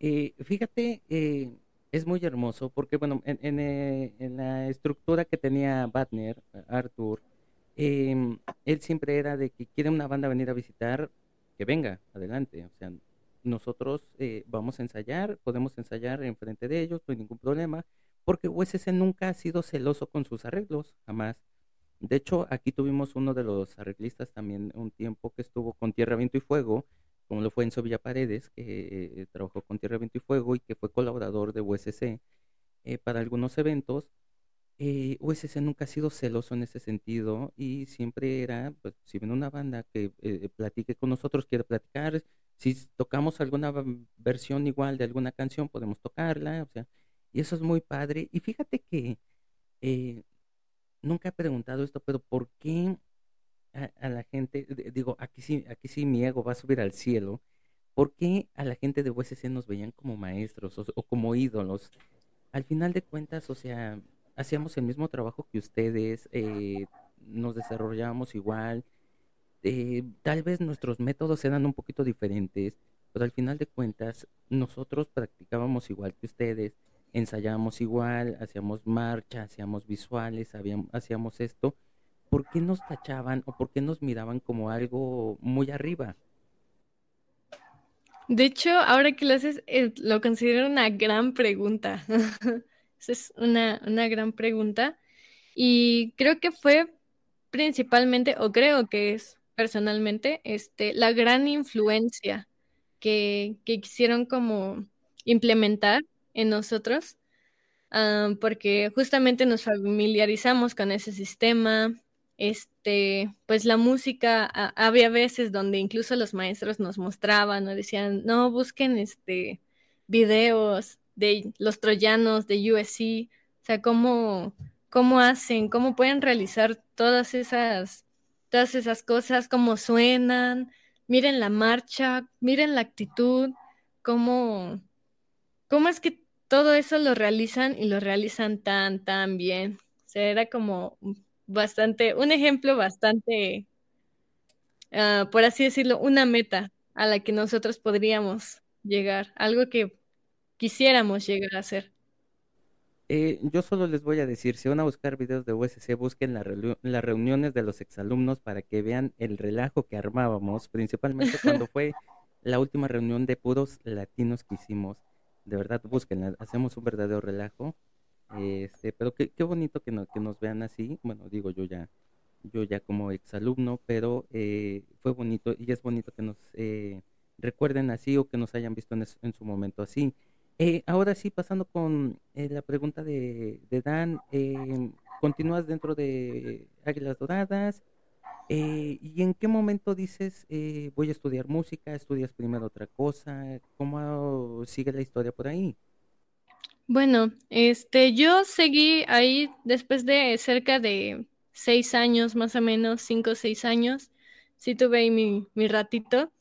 Eh, fíjate, eh, es muy hermoso porque, bueno, en, eh, la estructura que tenía Batner, Arthur, em, él siempre era de que quiere una banda venir a visitar, que venga, adelante. O sea, nosotros vamos a ensayar, podemos ensayar enfrente de ellos, no hay ningún problema, porque USC nunca ha sido celoso con sus arreglos, jamás. De hecho, aquí tuvimos uno de los arreglistas también un tiempo que estuvo con Tierra, Viento y Fuego, como lo fue Enzo Villa Paredes, que eh, trabajó con Tierra, Viento y Fuego y que fue colaborador de USC eh, para algunos eventos. Eh, USC nunca ha sido celoso en ese sentido y siempre era, pues, si ven una banda que platique con nosotros, quiere platicar, si tocamos alguna versión igual de alguna canción, podemos tocarla, o sea, y eso es muy padre. Y fíjate que nunca he preguntado esto, pero ¿por qué a, la gente, digo, aquí sí, aquí sí mi ego va a subir al cielo, ¿por qué a la gente de USC nos veían como maestros o, como ídolos? Al final de cuentas, o sea, hacíamos el mismo trabajo que ustedes, eh, nos desarrollábamos igual, eh, tal vez nuestros métodos eran un poquito diferentes, pero al final de cuentas nosotros practicábamos igual que ustedes, ensayábamos igual, hacíamos marcha, hacíamos visuales, hacíamos esto. ¿Por qué nos tachaban o por qué nos miraban como algo muy arriba? De hecho, ahora que lo haces, eh, lo considero una gran pregunta. Esa es una, una gran pregunta. Y creo que fue principalmente, o creo que es personalmente, este, la gran influencia que, que quisieron como implementar en nosotros, ah, porque justamente nos familiarizamos con ese sistema. Este, pues la música, había veces donde incluso los maestros nos mostraban, nos decían, no, busquen este videos de los troyanos de USC, o sea, cómo, cómo hacen, cómo pueden realizar todas esas, todas esas cosas, cómo suenan, miren la marcha, miren la actitud, cómo, cómo es que todo eso lo realizan y lo realizan tan, tan bien. O sea, era como bastante, un ejemplo bastante, ah, por así decirlo, una meta a la que nosotros podríamos llegar, algo que quisiéramos llegar a hacer. Eh, yo solo les voy a decir, si van a buscar videos de USC, busquen las reuniones de los exalumnos para que vean el relajo que armábamos, principalmente cuando fue la última reunión de puros latinos que hicimos de verdad búsquenla, hacemos un verdadero relajo. Este, pero qué, qué bonito que, que nos vean así. Bueno, digo yo ya, yo ya como exalumno, pero eh, fue bonito y es bonito que nos eh, recuerden así o que nos hayan visto en, en su momento así. Eh, ahora sí, pasando con la pregunta de, de Dan, ¿continúas dentro de Águilas Doradas? Eh, ¿Y en qué momento dices, eh, voy a estudiar música, estudias primero otra cosa? ¿Cómo sigue la historia por ahí? Bueno, este, yo seguí ahí después de cerca de seis años, más o menos, cinco o seis años. Sí tuve ahí mi, mi ratito.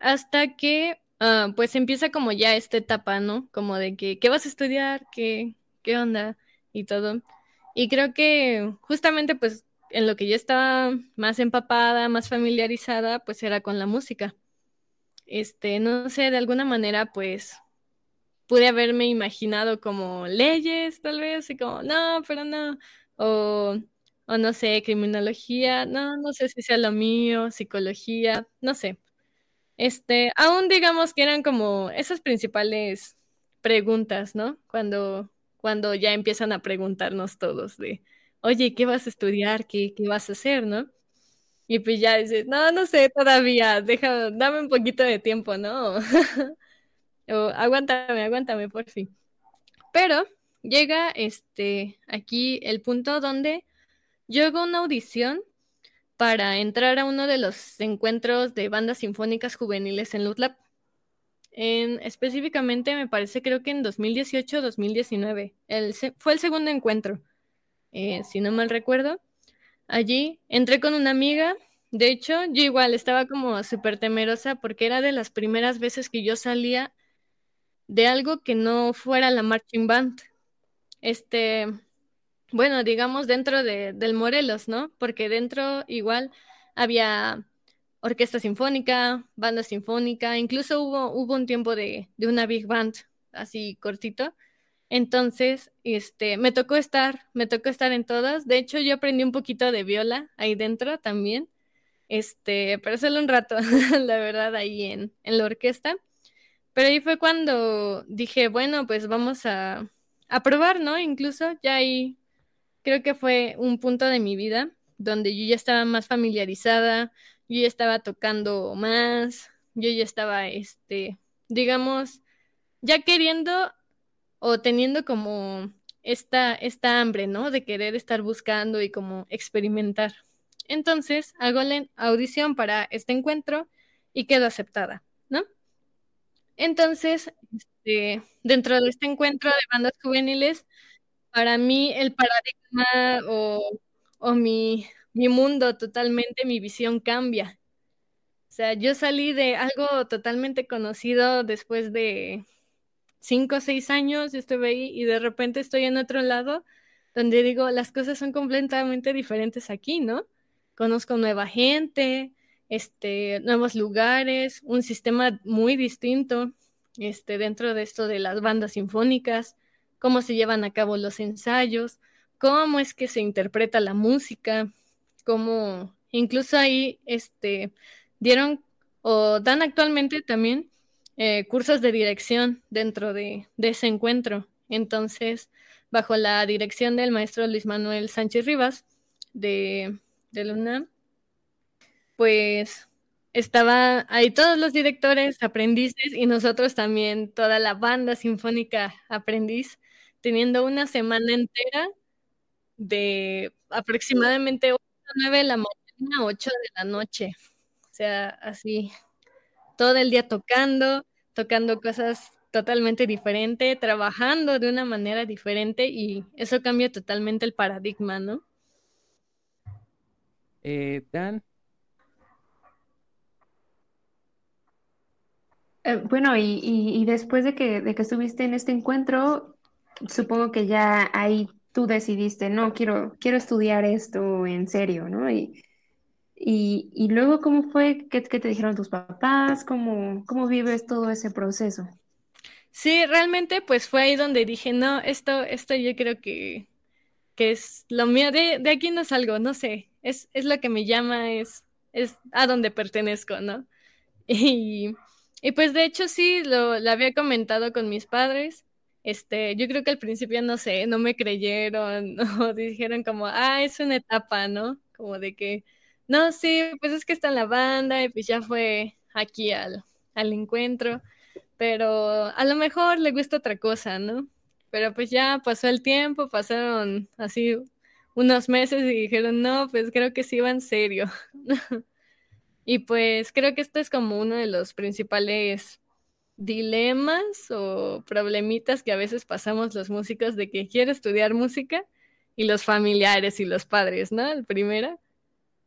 Hasta que, ah, pues empieza como ya esta etapa, ¿no? Como de que, ¿qué vas a estudiar? ¿Qué, qué onda? Y todo. Y creo que justamente, pues, en lo que yo estaba más empapada, más familiarizada, pues era con la música. Este, no sé, de alguna manera, pues pude haberme imaginado como leyes, tal vez, y como, no, pero no, o, o no sé, criminología, no, no sé si sea lo mío, psicología, no sé. Este, aún digamos que eran como esas principales preguntas, ¿no? Cuando, cuando ya empiezan a preguntarnos todos de, oye, ¿qué vas a estudiar? ¿Qué, qué vas a hacer? ¿No? Y pues ya dices, no, no sé todavía, deja, dame un poquito de tiempo, ¿no? o aguántame, aguántame, por fin. Pero llega este aquí el punto donde yo hago una audición para entrar a uno de los encuentros de bandas sinfónicas juveniles en Lutlab. En, específicamente me parece creo que en 2018-2019. El, fue el segundo encuentro. Eh, si no mal recuerdo. Allí entré con una amiga De hecho, yo igual estaba como súper temerosa porque era de las primeras veces que yo salía de algo que no fuera la marching band. Este, bueno, digamos dentro de, del Morelos, ¿no? Porque dentro igual había orquesta sinfónica, banda sinfónica, incluso hubo, hubo un tiempo de, de una big band así cortito. Entonces, este, me tocó estar, me tocó estar en todas. De hecho, yo aprendí un poquito de viola ahí dentro también. Este, pero solo un rato, la verdad, ahí en, en la orquesta. Pero ahí fue cuando dije, bueno, pues vamos a, probar, ¿no? Incluso ya ahí creo que fue un punto de mi vida donde yo ya estaba más familiarizada, yo ya estaba tocando más, yo ya estaba, este, digamos, ya queriendo o teniendo como esta, esta hambre, ¿no? De querer estar buscando y como experimentar. Entonces hago la audición para este encuentro y quedo aceptada. Entonces, este, dentro de este encuentro de bandas juveniles, para mí el paradigma o, mi, mundo totalmente, mi visión cambia. O sea, yo salí de algo totalmente conocido después de cinco o seis años, estuve ahí y de repente estoy en otro lado donde digo, las cosas son completamente diferentes aquí, ¿no? Conozco nueva gente, este, nuevos lugares, un sistema muy distinto este, dentro de esto de las bandas sinfónicas, cómo se llevan a cabo los ensayos, cómo es que se interpreta la música, cómo incluso ahí este, dieron o dan actualmente también eh, cursos de dirección dentro de, ese encuentro. Entonces, bajo la dirección del maestro Luis Manuel Sánchez Rivas de, de la pues estaba ahí todos los directores, aprendices y nosotros también, toda la banda sinfónica aprendiz, teniendo una semana entera de aproximadamente 9 de la mañana, 8 de la noche. O sea, así, todo el día tocando, tocando cosas totalmente diferentes, trabajando de una manera diferente y eso cambia totalmente el paradigma, ¿no? Eh, Dan. Eh, bueno, y, y, después de que, de que estuviste en este encuentro, supongo que ya ahí tú decidiste, no, quiero, quiero estudiar esto en serio, ¿no? Y, y, y luego, ¿cómo fue? ¿Qué, qué te dijeron tus papás? ¿Cómo, ¿Cómo vives todo ese proceso? Sí, realmente pues fue ahí donde dije, no, esto, esto yo creo que, que es lo mío, de, de aquí no salgo, no sé, es, es lo que me llama, es, es a donde pertenezco, ¿no? Y, y pues de hecho sí, lo, lo había comentado con mis padres, este, yo creo que al principio, no sé, no me creyeron, o dijeron como, ah, es una etapa, ¿no? Como de que no, sí, pues es que está en la banda y pues ya fue aquí al, al encuentro, pero a lo mejor le gusta otra cosa, ¿no? Pero pues ya pasó el tiempo, pasaron así unos meses y dijeron, no, pues creo que sí va en serio. y pues creo que este es como uno de los principales dilemas o problemitas que a veces pasamos los músicos de que quiere estudiar música y los familiares y los padres, ¿no? El primero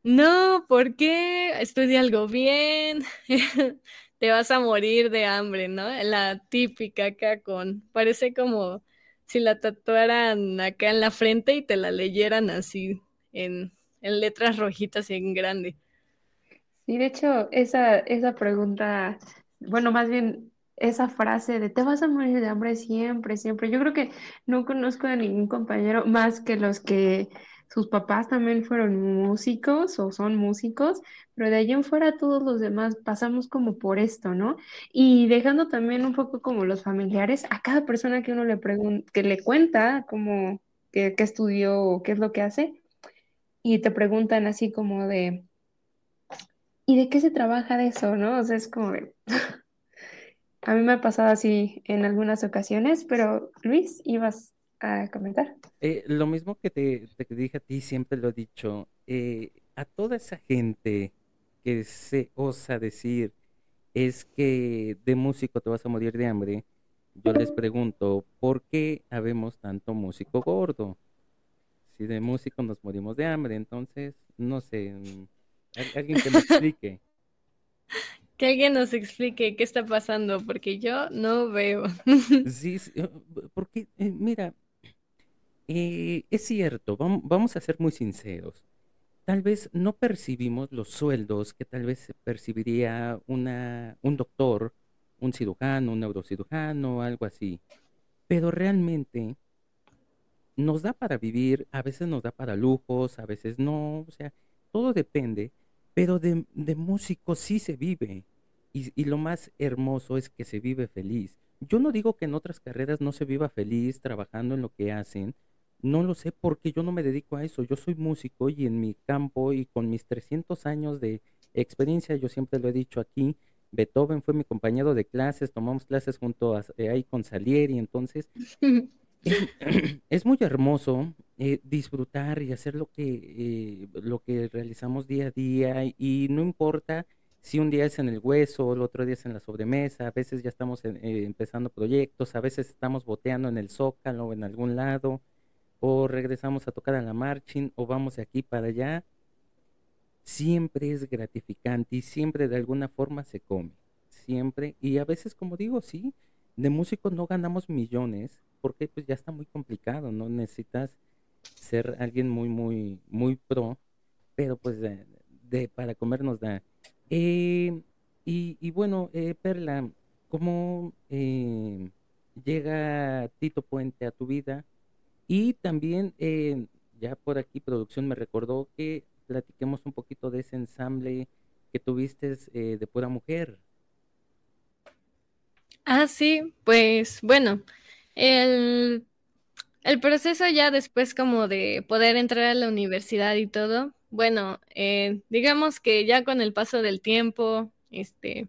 no, ¿por qué? Estudia algo bien, te vas a morir de hambre, ¿no? La típica acá con, parece como si la tatuaran acá en la frente y te la leyeran así en, en letras rojitas y en grande. Sí, de hecho, esa, esa pregunta, bueno, más bien esa frase de te vas a morir de hambre siempre, siempre. Yo creo que no conozco a ningún compañero más que los que sus papás también fueron músicos o son músicos, pero de allí en fuera todos los demás pasamos como por esto, ¿no? Y dejando también un poco como los familiares, a cada persona que uno le pregunta, que le cuenta como qué estudió o qué es lo que hace, y te preguntan así como de, ¿y de qué se trabaja de eso, no? O sea, es como a mí me ha pasado así en algunas ocasiones, pero Luis, ibas a comentar. Eh, lo mismo que te, dije a ti, siempre lo he dicho, eh, a toda esa gente que se osa decir es que de músico te vas a morir de hambre, yo les pregunto, ¿por qué habemos tanto músico gordo? Si de músico nos morimos de hambre, entonces, no sé, Alguien que me explique. Que alguien nos explique qué está pasando, porque yo no veo. Sí, eh, porque, eh, mira, eh, es cierto, vamos a ser muy sinceros. Tal vez no percibimos los sueldos que tal vez percibiría una, un doctor, un cirujano, un neurocirujano, algo así. Pero realmente nos da para vivir, a veces nos da para lujos, a veces no, o sea, todo depende, pero de, de músico sí se vive. Y, y, lo más hermoso es que se vive feliz. Yo no digo que en otras carreras no se viva feliz trabajando en lo que hacen, no lo sé porque yo no me dedico a eso. Yo soy músico y en mi campo y con mis 300 años de experiencia, yo siempre lo he dicho aquí, Beethoven fue mi compañero de clases, tomamos clases junto a, eh, ahí con Salieri, entonces es, muy hermoso eh, disfrutar y hacer lo que, eh, lo que realizamos día a día y no importa si un día es en el hueso, el otro día es en la sobremesa, a veces ya estamos empezando proyectos, a veces estamos boteando en el zócalo o en algún lado, o regresamos a tocar a la marching o vamos de aquí para allá, siempre es gratificante y siempre de alguna forma se come, siempre. Y a veces, como digo, sí, de músicos no ganamos millones porque pues ya está muy complicado, no necesitas ser alguien muy, muy, muy pro, pero pues de, para comer nos da. Eh, y, bueno, eh, Perla, ¿cómo eh, llega Tito Puente a tu vida? Y también, ya por aquí producción me recordó que platiquemos un poquito de ese ensamble que tuviste de pura mujer. Ah, sí, pues bueno, el, el, proceso ya después como de poder entrar a la universidad y todo, bueno, eh, digamos que ya con el paso del tiempo, este,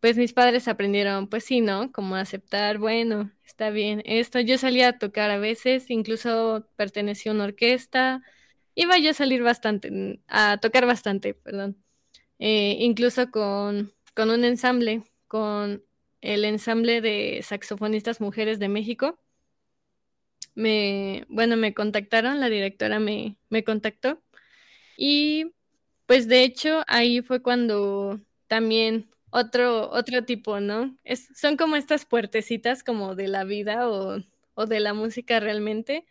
pues mis padres aprendieron, pues sí, ¿no? Como aceptar, bueno, está bien, esto. Yo salía a tocar a veces, incluso pertenecía a una orquesta, iba yo a salir bastante, a tocar bastante, perdón. Eh, incluso con, con un ensamble, con el ensamble de saxofonistas mujeres de México. Me, bueno, me contactaron, la directora me, me contactó. Y pues de hecho ahí fue cuando también otro, otro tipo, ¿no? Es, son como estas puertecitas como de la vida o, o de la música realmente,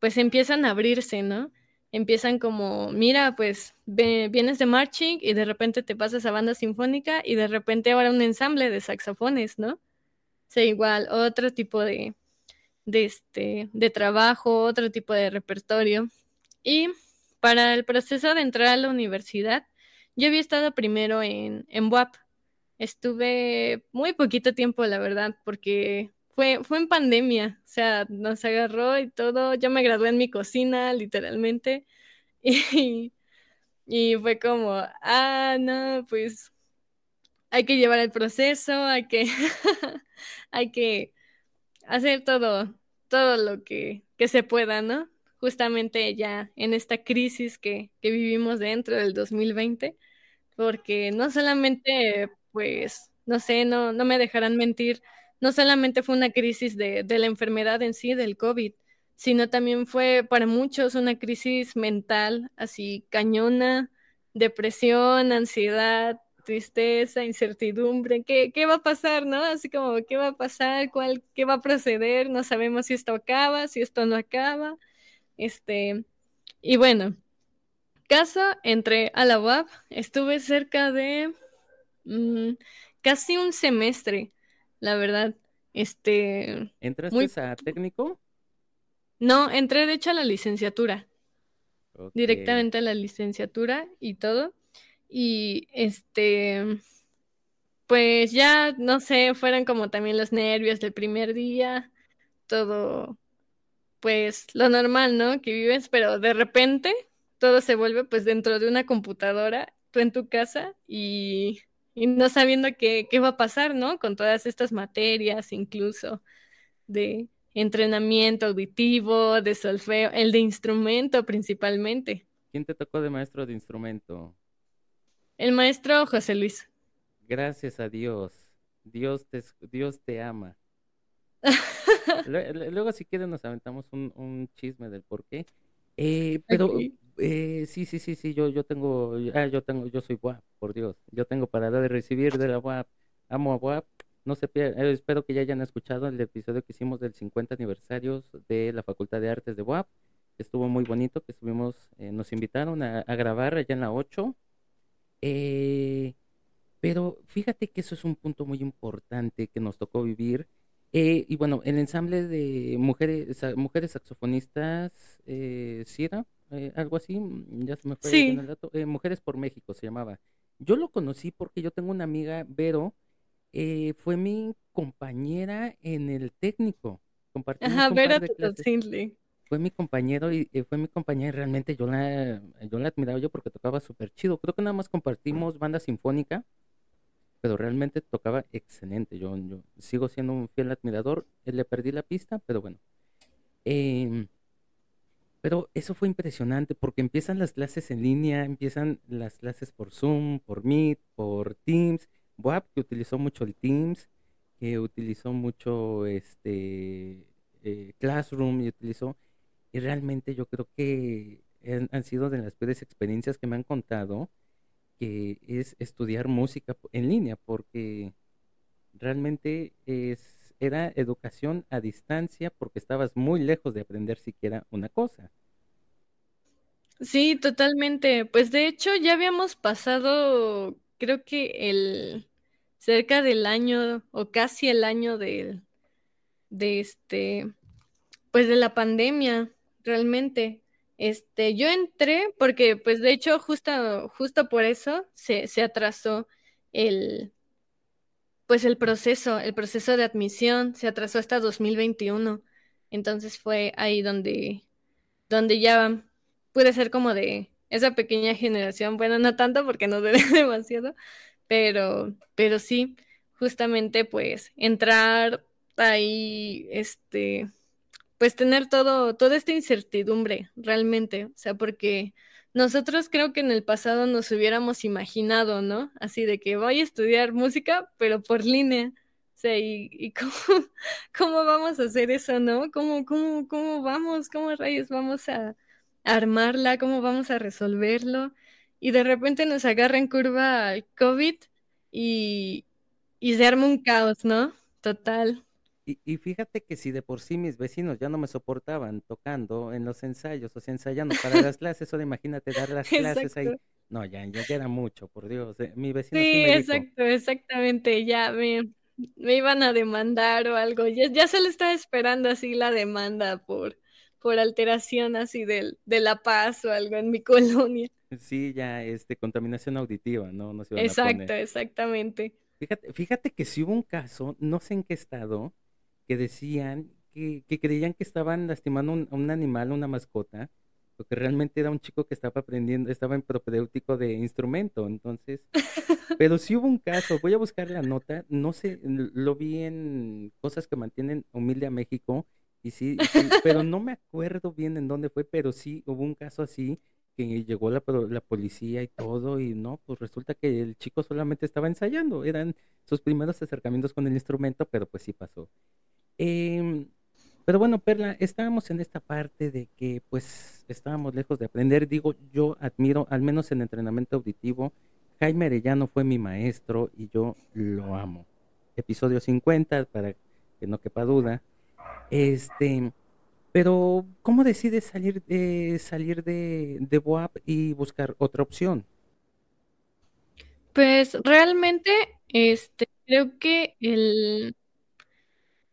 pues empiezan a abrirse, ¿no? Empiezan como, mira, pues vienes de marching y de repente te pasas a banda sinfónica y de repente ahora un ensamble de saxofones, ¿no? O sea, igual, otro tipo de, de, este, de trabajo, otro tipo de repertorio. Y para el proceso de entrar a la universidad, yo había estado primero en, en WAP, Estuve muy poquito tiempo, la verdad, porque fue, fue en pandemia, o sea, nos agarró y todo. Yo me gradué en mi cocina, literalmente, y, y fue como, ah, no, pues hay que llevar el proceso, hay que, hay que hacer todo, todo lo que, que se pueda, ¿no? Justamente ya en esta crisis que, que vivimos dentro del 2020, porque no solamente pues, no sé, no, no me dejarán mentir, no solamente fue una crisis de, de la enfermedad en sí, del COVID, sino también fue para muchos una crisis mental, así cañona, depresión, ansiedad, tristeza, incertidumbre, ¿qué, ¿qué, va a pasar, no? Así como, ¿qué va a pasar? ¿Cuál, ¿Qué va a proceder? No sabemos si esto acaba, si esto no acaba. Este, y bueno, caso, entré a la UAP, estuve cerca de Mm, casi un semestre, la verdad. Este. ¿Entraste a técnico? No, entré de hecho a la licenciatura. Directamente a la licenciatura y todo. Y este. Pues ya, no sé, fueron como también los nervios del primer día. Todo. Pues lo normal, ¿no? Que vives, pero de repente todo se vuelve pues dentro de una computadora, tú en tu casa y y no sabiendo qué, qué va a pasar, ¿no? Con todas estas materias, incluso de entrenamiento auditivo, de solfeo, el de instrumento principalmente. ¿Quién te tocó de maestro de instrumento? El maestro José Luis. Gracias a Dios. Dios te, Dios te ama. Luego, si quieren, nos aventamos un, un chisme del por qué. Eh, pero Eh, sí, sí, sí, sí, yo, yo tengo, ah, yo tengo, yo soy WAP, por Dios, yo tengo para dar de recibir de la WAP, amo a WAP, no se pierda, eh, espero que ya hayan escuchado el episodio que hicimos del 50 aniversario de la Facultad de Artes de WAP, estuvo muy bonito, que estuvimos, eh, nos invitaron a, grabar allá en la 8, eh, pero fíjate que eso es un punto muy importante que nos tocó vivir, eh, y bueno, el ensamble de mujeres, mujeres saxofonistas, eh, era? Eh, algo así, mm, ya se me fue el dato. Eh, mujeres por México se llamaba. Yo lo conocí porque yo tengo una amiga, Vero, fue mi compañera en el técnico. Compartimos Ajá, Vero Fue mi compañero y fue mi compañera y realmente yo la, yo la admiraba yo porque tocaba súper chido. Creo que nada más compartimos banda sinfónica pero realmente tocaba excelente. Yo, yo sigo siendo un fiel admirador. Eh, le perdí la pista, pero bueno. Em, pero eso fue impresionante porque empiezan las clases en línea, empiezan las clases por Zoom, por Meet, por Teams. WAP que utilizó mucho el Teams, que utilizó mucho este eh, Classroom y utilizó y realmente yo creo que han sido de las peores experiencias que me han contado que es estudiar música en línea, porque realmente es, era educación a distancia porque estabas muy lejos de aprender siquiera una cosa. Sí, totalmente. Pues de hecho ya habíamos pasado, creo que el cerca del año o casi el año de, este, pues de la pandemia, realmente. Este, yo entré porque, pues, de hecho, justo, justo por eso se, se atrasó el, pues, el proceso, el proceso de admisión se atrasó hasta 2021. Entonces fue ahí donde, donde ya pude ser como de esa pequeña generación. Bueno, no tanto porque no duele demasiado, pero, pero sí, justamente, pues, entrar ahí, este, pues tener todo, toda esta incertidumbre realmente, o sea, porque nosotros creo que en el pasado nos hubiéramos imaginado, ¿no? Así de que voy a estudiar música, pero por línea. O sea, ¿y, cómo, vamos a hacer eso, no? ¿Cómo, cómo, cómo vamos? ¿Cómo rayos vamos a, armarla? ¿Cómo vamos a resolverlo? Y de repente nos agarra en curva el COVID y, y se arma un caos, ¿no? Total. Y, fíjate que si de por sí mis vecinos ya no me soportaban tocando en los ensayos, o sea, ensayando para las clases, ahora imagínate dar las clases ahí. No, ya, ya, era mucho, por Dios. Eh, mi vecino sí, exacto, exactamente. Ya me, me iban a demandar o algo. Ya, ya se le estaba esperando así la demanda por, por alteración así del, de la paz o algo en mi colonia. Sí, ya, este, contaminación auditiva, ¿no? no se Exacto, exactamente. Fíjate, fíjate que si hubo un caso, no sé en qué estado, que decían que, creían que estaban lastimando a un, animal, una mascota, porque realmente era un chico que estaba aprendiendo, estaba en propedéutico de instrumento, entonces, pero sí hubo un caso, voy a buscar la nota, no sé, lo vi en cosas que mantienen humilde a México, y sí, pero no me acuerdo bien en dónde fue, pero sí hubo un caso así, que llegó la, la policía y todo, y no, pues resulta que el chico solamente estaba ensayando, eran sus primeros acercamientos con el instrumento, pero pues sí pasó. Em, pero bueno, Perla, estábamos en esta parte de que pues estábamos lejos de aprender. Digo, yo admiro, al menos en entrenamiento auditivo, Jaime Arellano fue mi maestro y yo lo amo. Episodio 50, para que no quepa duda. Este, pero ¿cómo decides salir de salir de, de Boab y buscar otra opción? Pues realmente, este, creo que el,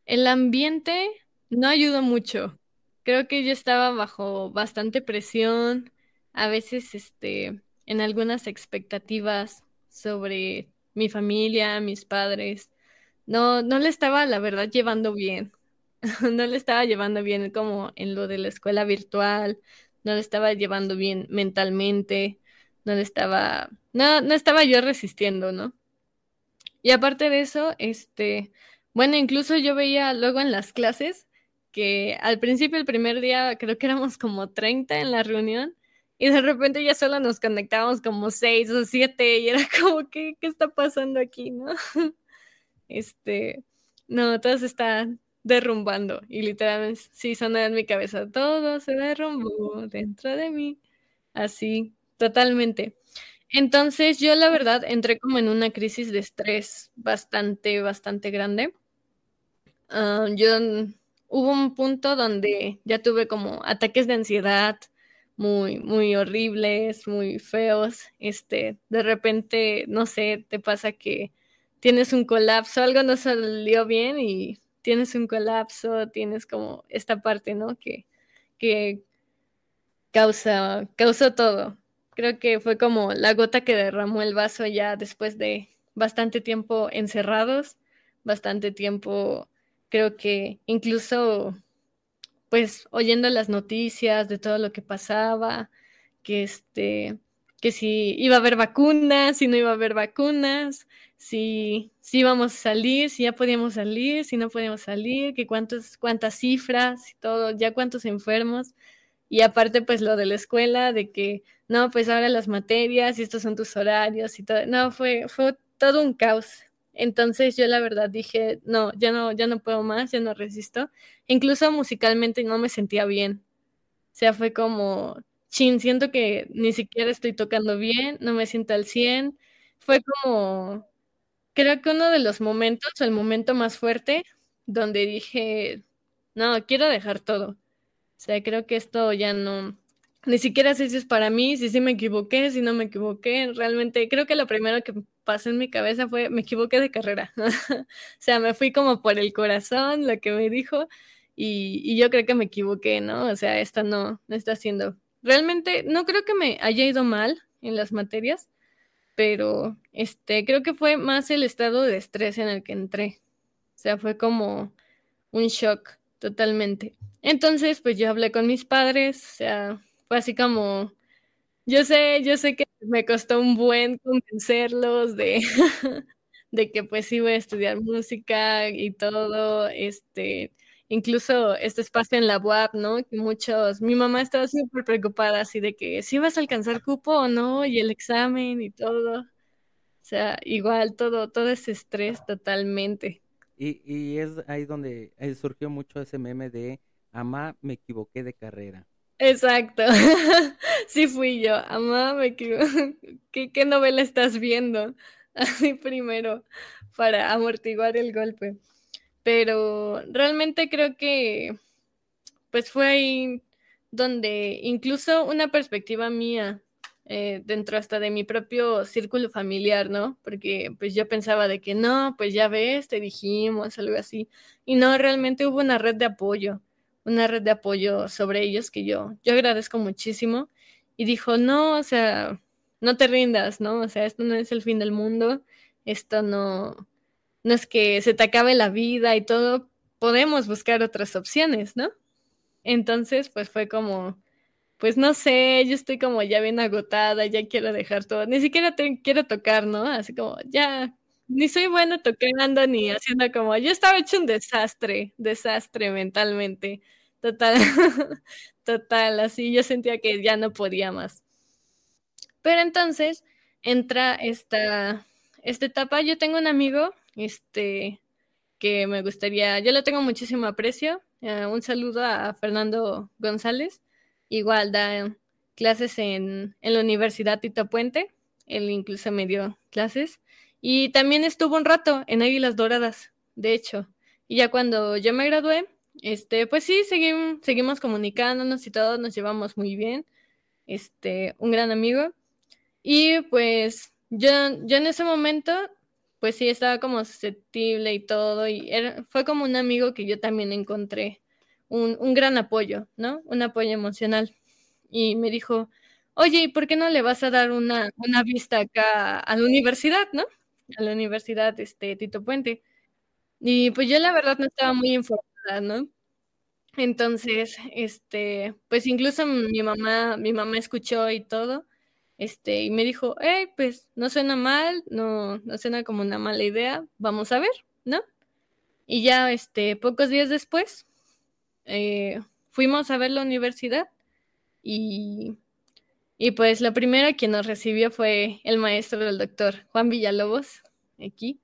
el ambiente no ayudó mucho. Creo que yo estaba bajo bastante presión, a veces este, en algunas expectativas sobre mi familia, mis padres. No, no le estaba, la verdad, llevando bien. no le estaba llevando bien como en lo de la escuela virtual, no le estaba llevando bien mentalmente, no le estaba, no, no estaba yo resistiendo, ¿no? Y aparte de eso, este, bueno, incluso yo veía luego en las clases que al principio, el primer día, creo que éramos como 30 en la reunión y de repente ya solo nos conectábamos como 6 o 7 y era como, ¿qué, qué está pasando aquí, no? Este, no, todo se está derrumbando y literalmente sí sonó en mi cabeza, todo se derrumbó dentro de mí. así, totalmente. Entonces yo la verdad entré como en una crisis de estrés bastante, bastante grande. Ah, yo hubo un punto donde ya tuve como ataques de ansiedad muy, muy horribles, muy feos. Este, de repente, no sé, te pasa que tienes un colapso, algo no salió bien y tienes un colapso, tienes como esta parte, ¿no? Que, que causa, causó todo. Creo que fue como la gota que derramó el vaso ya después de bastante tiempo encerrados, bastante tiempo, creo que incluso pues oyendo las noticias de todo lo que pasaba, que este, que si iba a haber vacunas, si no iba a haber vacunas, si, si íbamos a salir, si ya podíamos salir, si no podíamos salir, que cuántos, cuántas cifras todo, ya cuántos enfermos. Y aparte, pues lo de la escuela, de que, no, pues ahora las materias y estos son tus horarios y todo. No, fue, fue todo un caos. Entonces yo la verdad dije, no, ya no, ya no puedo más, ya no resisto. Incluso musicalmente no me sentía bien. O sea, fue como, chin, siento que ni siquiera estoy tocando bien, no me siento al 100. Fue como, creo que uno de los momentos, el momento más fuerte, donde dije, no, quiero dejar todo. O sea, creo que esto ya no, ni siquiera sé si es para mí, si sí me equivoqué, si no me equivoqué. Realmente creo que lo primero que pasó en mi cabeza fue, me equivoqué de carrera. o sea, me fui como por el corazón, lo que me dijo, y, yo creo que me equivoqué, ¿no? O sea, esto no, no está haciendo. Realmente no creo que me haya ido mal en las materias, pero este, creo que fue más el estado de estrés en el que entré. O sea, fue como un shock totalmente. Entonces, pues yo hablé con mis padres, o sea, fue así como, yo sé, yo sé que me costó un buen convencerlos de, de que pues iba a estudiar música y todo, este, incluso este espacio en la UAP, ¿no? Que muchos, mi mamá estaba súper preocupada así de que si vas a alcanzar cupo o no, y el examen y todo. O sea, igual todo, todo ese estrés totalmente. Y, y es ahí donde eh, surgió mucho ese meme de, Amá, me equivoqué de carrera. Exacto, sí fui yo. Amá, me ¿Qué, ¿Qué novela estás viendo? Así primero, para amortiguar el golpe. Pero realmente creo que, pues fue ahí donde incluso una perspectiva mía, eh, dentro hasta de mi propio círculo familiar, ¿no? Porque pues yo pensaba de que no, pues ya ves, te dijimos, algo así. Y no, realmente hubo una red de apoyo una red de apoyo sobre ellos que yo, yo agradezco muchísimo. Y dijo, no, o sea, no te rindas, ¿no? O sea, esto no es el fin del mundo, esto no, no es que se te acabe la vida y todo, podemos buscar otras opciones, ¿no? Entonces, pues fue como, pues no sé, yo estoy como ya bien agotada, ya quiero dejar todo, ni siquiera te quiero tocar, ¿no? Así como, ya, ni soy buena tocando ni haciendo como, yo estaba hecho un desastre, desastre mentalmente, total, total, así yo sentía que ya no podía más. Pero entonces entra esta, esta etapa, yo tengo un amigo, este, que me gustaría, yo le tengo muchísimo aprecio, eh, un saludo a Fernando González, igual da clases en, en la Universidad Tito Puente, él incluso me dio clases, y también estuvo un rato en Águilas Doradas, de hecho. Y ya cuando yo me gradué, este, pues sí, seguimos, seguimos comunicándonos y todos nos llevamos muy bien. Este, un gran amigo. Y pues yo, yo en ese momento, pues sí, estaba como susceptible y todo. Y fue como un amigo que yo también encontré. Un, un gran apoyo, ¿no? Un apoyo emocional. Y me dijo, oye, ¿y por qué no le vas a dar una, una vista acá a la universidad, ¿no? A la universidad este, Tito Puente. Y pues yo la verdad no estaba muy informada, ¿no? Entonces, este, pues incluso mi mamá, mi mamá escuchó y todo, este, y me dijo, hey, pues no suena mal, no, no suena como una mala idea, vamos a ver, ¿no? Y ya, este, pocos días después, eh, fuimos a ver la universidad y y pues lo primero quien nos recibió fue el maestro del doctor Juan Villalobos, aquí.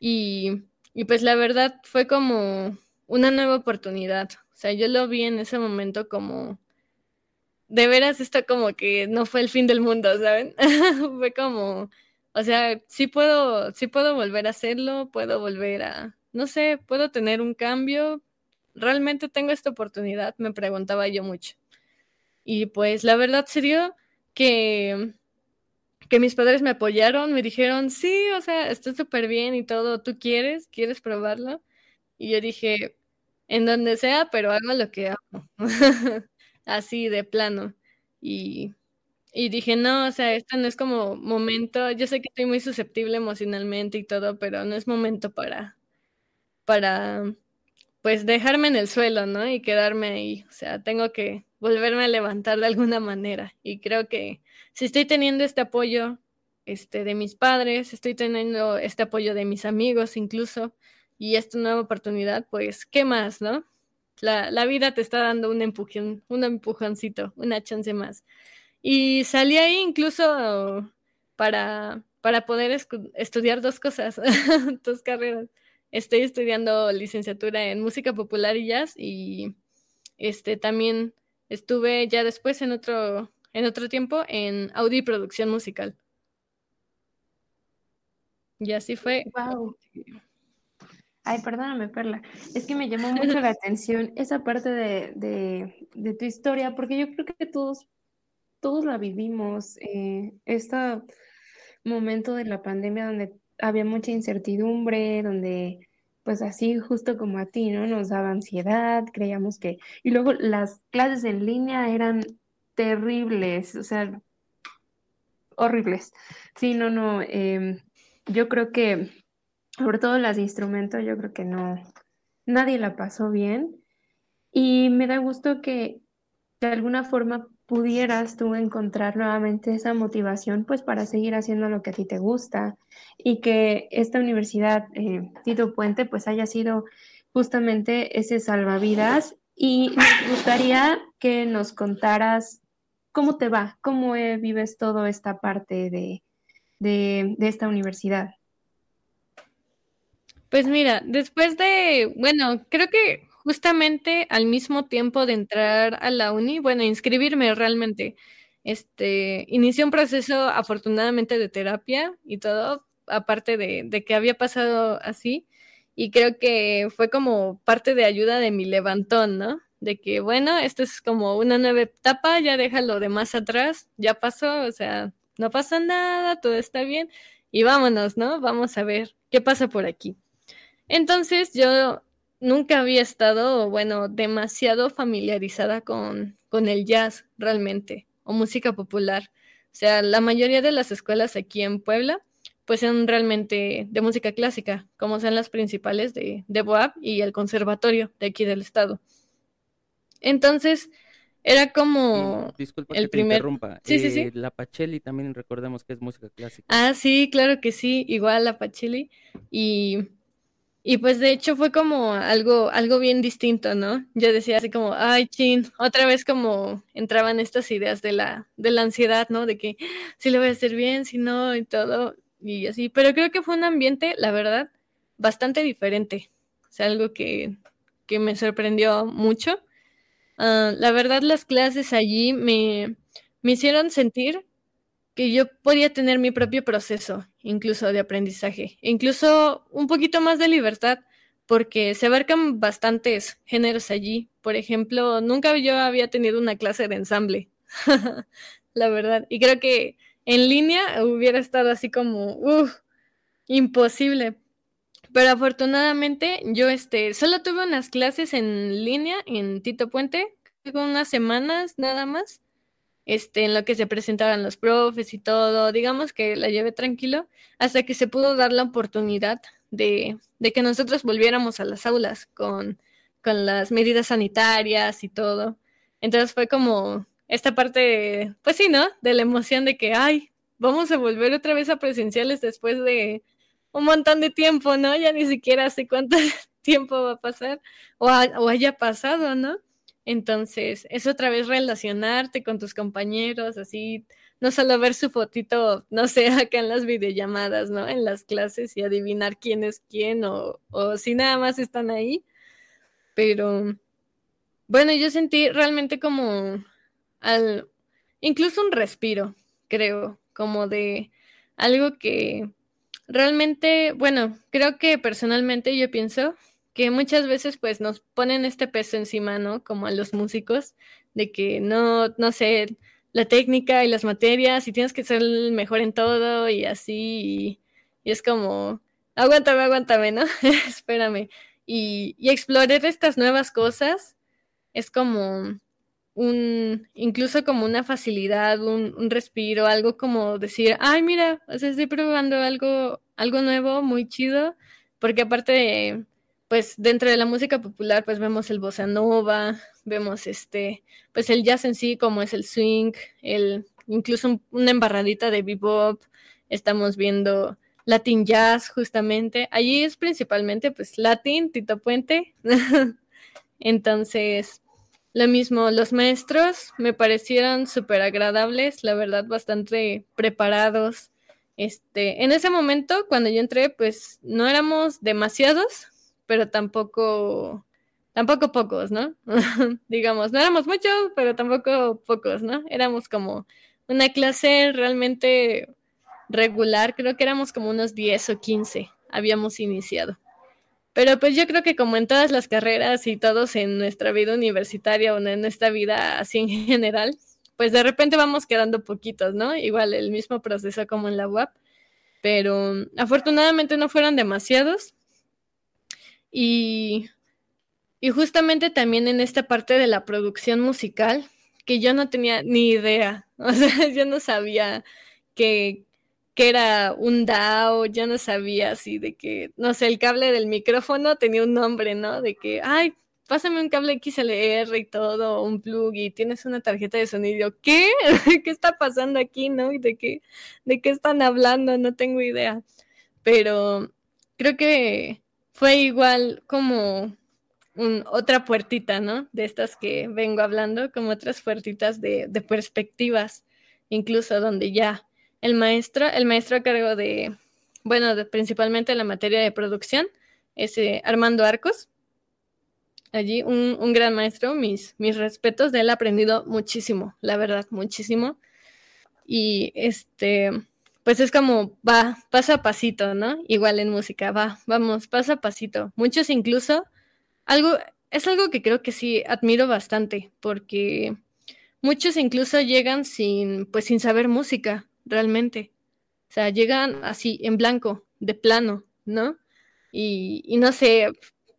Y, y, pues la verdad fue como una nueva oportunidad. O sea, yo lo vi en ese momento como, de veras esto como que no fue el fin del mundo, ¿saben? fue como, o sea, sí puedo, sí puedo volver a hacerlo, puedo volver a, no sé, puedo tener un cambio. Realmente tengo esta oportunidad, me preguntaba yo mucho. Y pues la verdad se dio que, que mis padres me apoyaron, me dijeron, sí, o sea, está súper bien y todo, ¿tú quieres? ¿Quieres probarlo? Y yo dije, en donde sea, pero hago lo que hago. Así de plano. Y, y dije, no, o sea, esto no es como momento, yo sé que estoy muy susceptible emocionalmente y todo, pero no es momento para, para, pues dejarme en el suelo, ¿no? Y quedarme ahí. O sea, tengo que volverme a levantar de alguna manera. Y creo que si estoy teniendo este apoyo este, de mis padres, estoy teniendo este apoyo de mis amigos incluso, y esta nueva oportunidad, pues, ¿qué más, no? La, la vida te está dando un empujón, un empujoncito, una chance más. Y salí ahí incluso para, para poder estudiar dos cosas, dos carreras. Estoy estudiando licenciatura en música popular y jazz y este también estuve ya después en otro en otro tiempo en audio y producción musical. Y así fue. Wow. Ay, perdóname, Perla. Es que me llamó mucho la atención esa parte de, tu historia, porque yo creo que todos, todos la vivimos. Eh, este momento de la pandemia donde había mucha incertidumbre, donde pues así justo como a ti, ¿no? Nos daba ansiedad, creíamos que... Y luego las clases en línea eran terribles, o sea, horribles. Sí, no, no. Em, yo creo que sobre todo las de instrumentos, yo creo que no, nadie la pasó bien. Y me da gusto que de alguna forma pudieras tú encontrar nuevamente esa motivación pues para seguir haciendo lo que a ti te gusta y que esta universidad eh, Tito Puente pues haya sido justamente ese salvavidas y me gustaría que nos contaras cómo te va, cómo eh, vives toda esta parte de, de esta universidad. Pues mira, después de, bueno, creo que justamente al mismo tiempo de entrar a la uni, bueno, inscribirme realmente, este, inicié un proceso afortunadamente de terapia y todo, aparte de, de que había pasado así, y creo que fue como parte de ayuda de mi levantón, ¿no? De que, bueno, esto es como una nueva etapa, ya déjalo de más atrás, ya pasó, o sea, no pasa nada, todo está bien, y vámonos, ¿no? Vamos a ver qué pasa por aquí. Entonces yo nunca había estado, bueno, demasiado familiarizada con, con el jazz realmente, o música popular. O sea, la mayoría de las escuelas aquí en Puebla, pues son realmente de música clásica, como son las principales de, de Boab y el conservatorio de aquí del estado. Entonces, era como Disculpa el que primer... interrumpa. Sí, sí, sí. Eh, la Pacheli también recordemos que es música clásica. Ah, sí, claro que sí, igual la Pacheli. Y y pues de hecho fue como algo, algo bien distinto, ¿no? Yo decía así como, ay, chin, otra vez como entraban estas ideas de la, de la ansiedad, ¿no? De que si le voy a hacer bien, si no, y todo, y así. Pero creo que fue un ambiente, la verdad, bastante diferente. O sea, algo que, que me sorprendió mucho. Ah, la verdad, las clases allí me, me hicieron sentir que yo podía tener mi propio proceso, incluso de aprendizaje, incluso un poquito más de libertad, porque se abarcan bastantes géneros allí. Por ejemplo, nunca yo había tenido una clase de ensamble, la verdad, y creo que en línea hubiera estado así como, uff, imposible. Pero afortunadamente yo este, solo tuve unas clases en línea en Tito Puente, unas semanas nada más este, en lo que se presentaban los profes y todo, digamos que la llevé tranquilo hasta que se pudo dar la oportunidad de, de que nosotros volviéramos a las aulas con, con las medidas sanitarias y todo. Entonces fue como esta parte, pues sí, ¿no? De la emoción de que, ay, vamos a volver otra vez a presenciales después de un montón de tiempo, ¿no? Ya ni siquiera sé cuánto tiempo va a pasar o, o haya pasado, ¿no? Entonces, es otra vez relacionarte con tus compañeros, así, no solo ver su fotito, no sé, acá en las videollamadas, ¿no? En las clases y adivinar quién es quién o, o si nada más están ahí. Pero, bueno, yo sentí realmente como, al, incluso un respiro, creo, como de algo que realmente, bueno, creo que personalmente yo pienso que muchas veces pues nos ponen este peso encima, ¿no? Como a los músicos, de que no, no sé, la técnica y las materias y tienes que ser el mejor en todo y así, y, es como, aguántame, aguántame, ¿no? Espérame. Y, y explorar estas nuevas cosas es como un, incluso como una facilidad, un, respiro, algo como decir, ay, mira, estoy probando algo, algo nuevo, muy chido, porque aparte pues dentro de la música popular, pues vemos el bossa nova, vemos este, pues el jazz en sí, como es el swing, el, incluso una embarradita de bebop, estamos viendo Latin Jazz justamente, allí es principalmente pues Latin, Tito Puente, entonces lo mismo, los maestros me parecieron súper agradables, la verdad, bastante preparados. Este, en ese momento, cuando yo entré, pues no éramos demasiados, pero tampoco, tampoco pocos, ¿no? Digamos, no éramos muchos, pero tampoco pocos, ¿no? Éramos como una clase realmente regular, creo que éramos como unos 10 o 15, habíamos iniciado. Pero pues yo creo que como en todas las carreras y todos en nuestra vida universitaria o en nuestra vida así en general, pues de repente vamos quedando poquitos, ¿no? Igual el mismo proceso como en la UAP, pero afortunadamente no fueron demasiados. Y, y justamente también en esta parte de la producción musical, que yo no tenía ni idea, o sea, yo no sabía que, que era un DAO, ya no sabía así de que, no sé, el cable del micrófono tenía un nombre, ¿no? De que, ay, pásame un cable XLR y todo, un plug y tienes una tarjeta de sonido. ¿Qué? ¿Qué está pasando aquí, no? ¿Y de qué, de qué están hablando? No tengo idea. Pero creo que fue igual como un, otra puertita, ¿no? De estas que vengo hablando, como otras puertitas de, perspectivas, incluso donde ya el maestro, el maestro a cargo de, bueno, principalmente la materia de producción, es eh, Armando Arcos. Allí un, gran maestro, mis, mis respetos, de él he aprendido muchísimo, la verdad, muchísimo. Y este, pues es como va, paso a pasito, ¿no? Igual en música, va, vamos, paso a pasito. Muchos incluso, algo, es algo que creo que sí admiro bastante, porque muchos incluso llegan sin, pues sin saber música, realmente. O sea, llegan así en blanco, de plano, ¿no? Y, y no sé,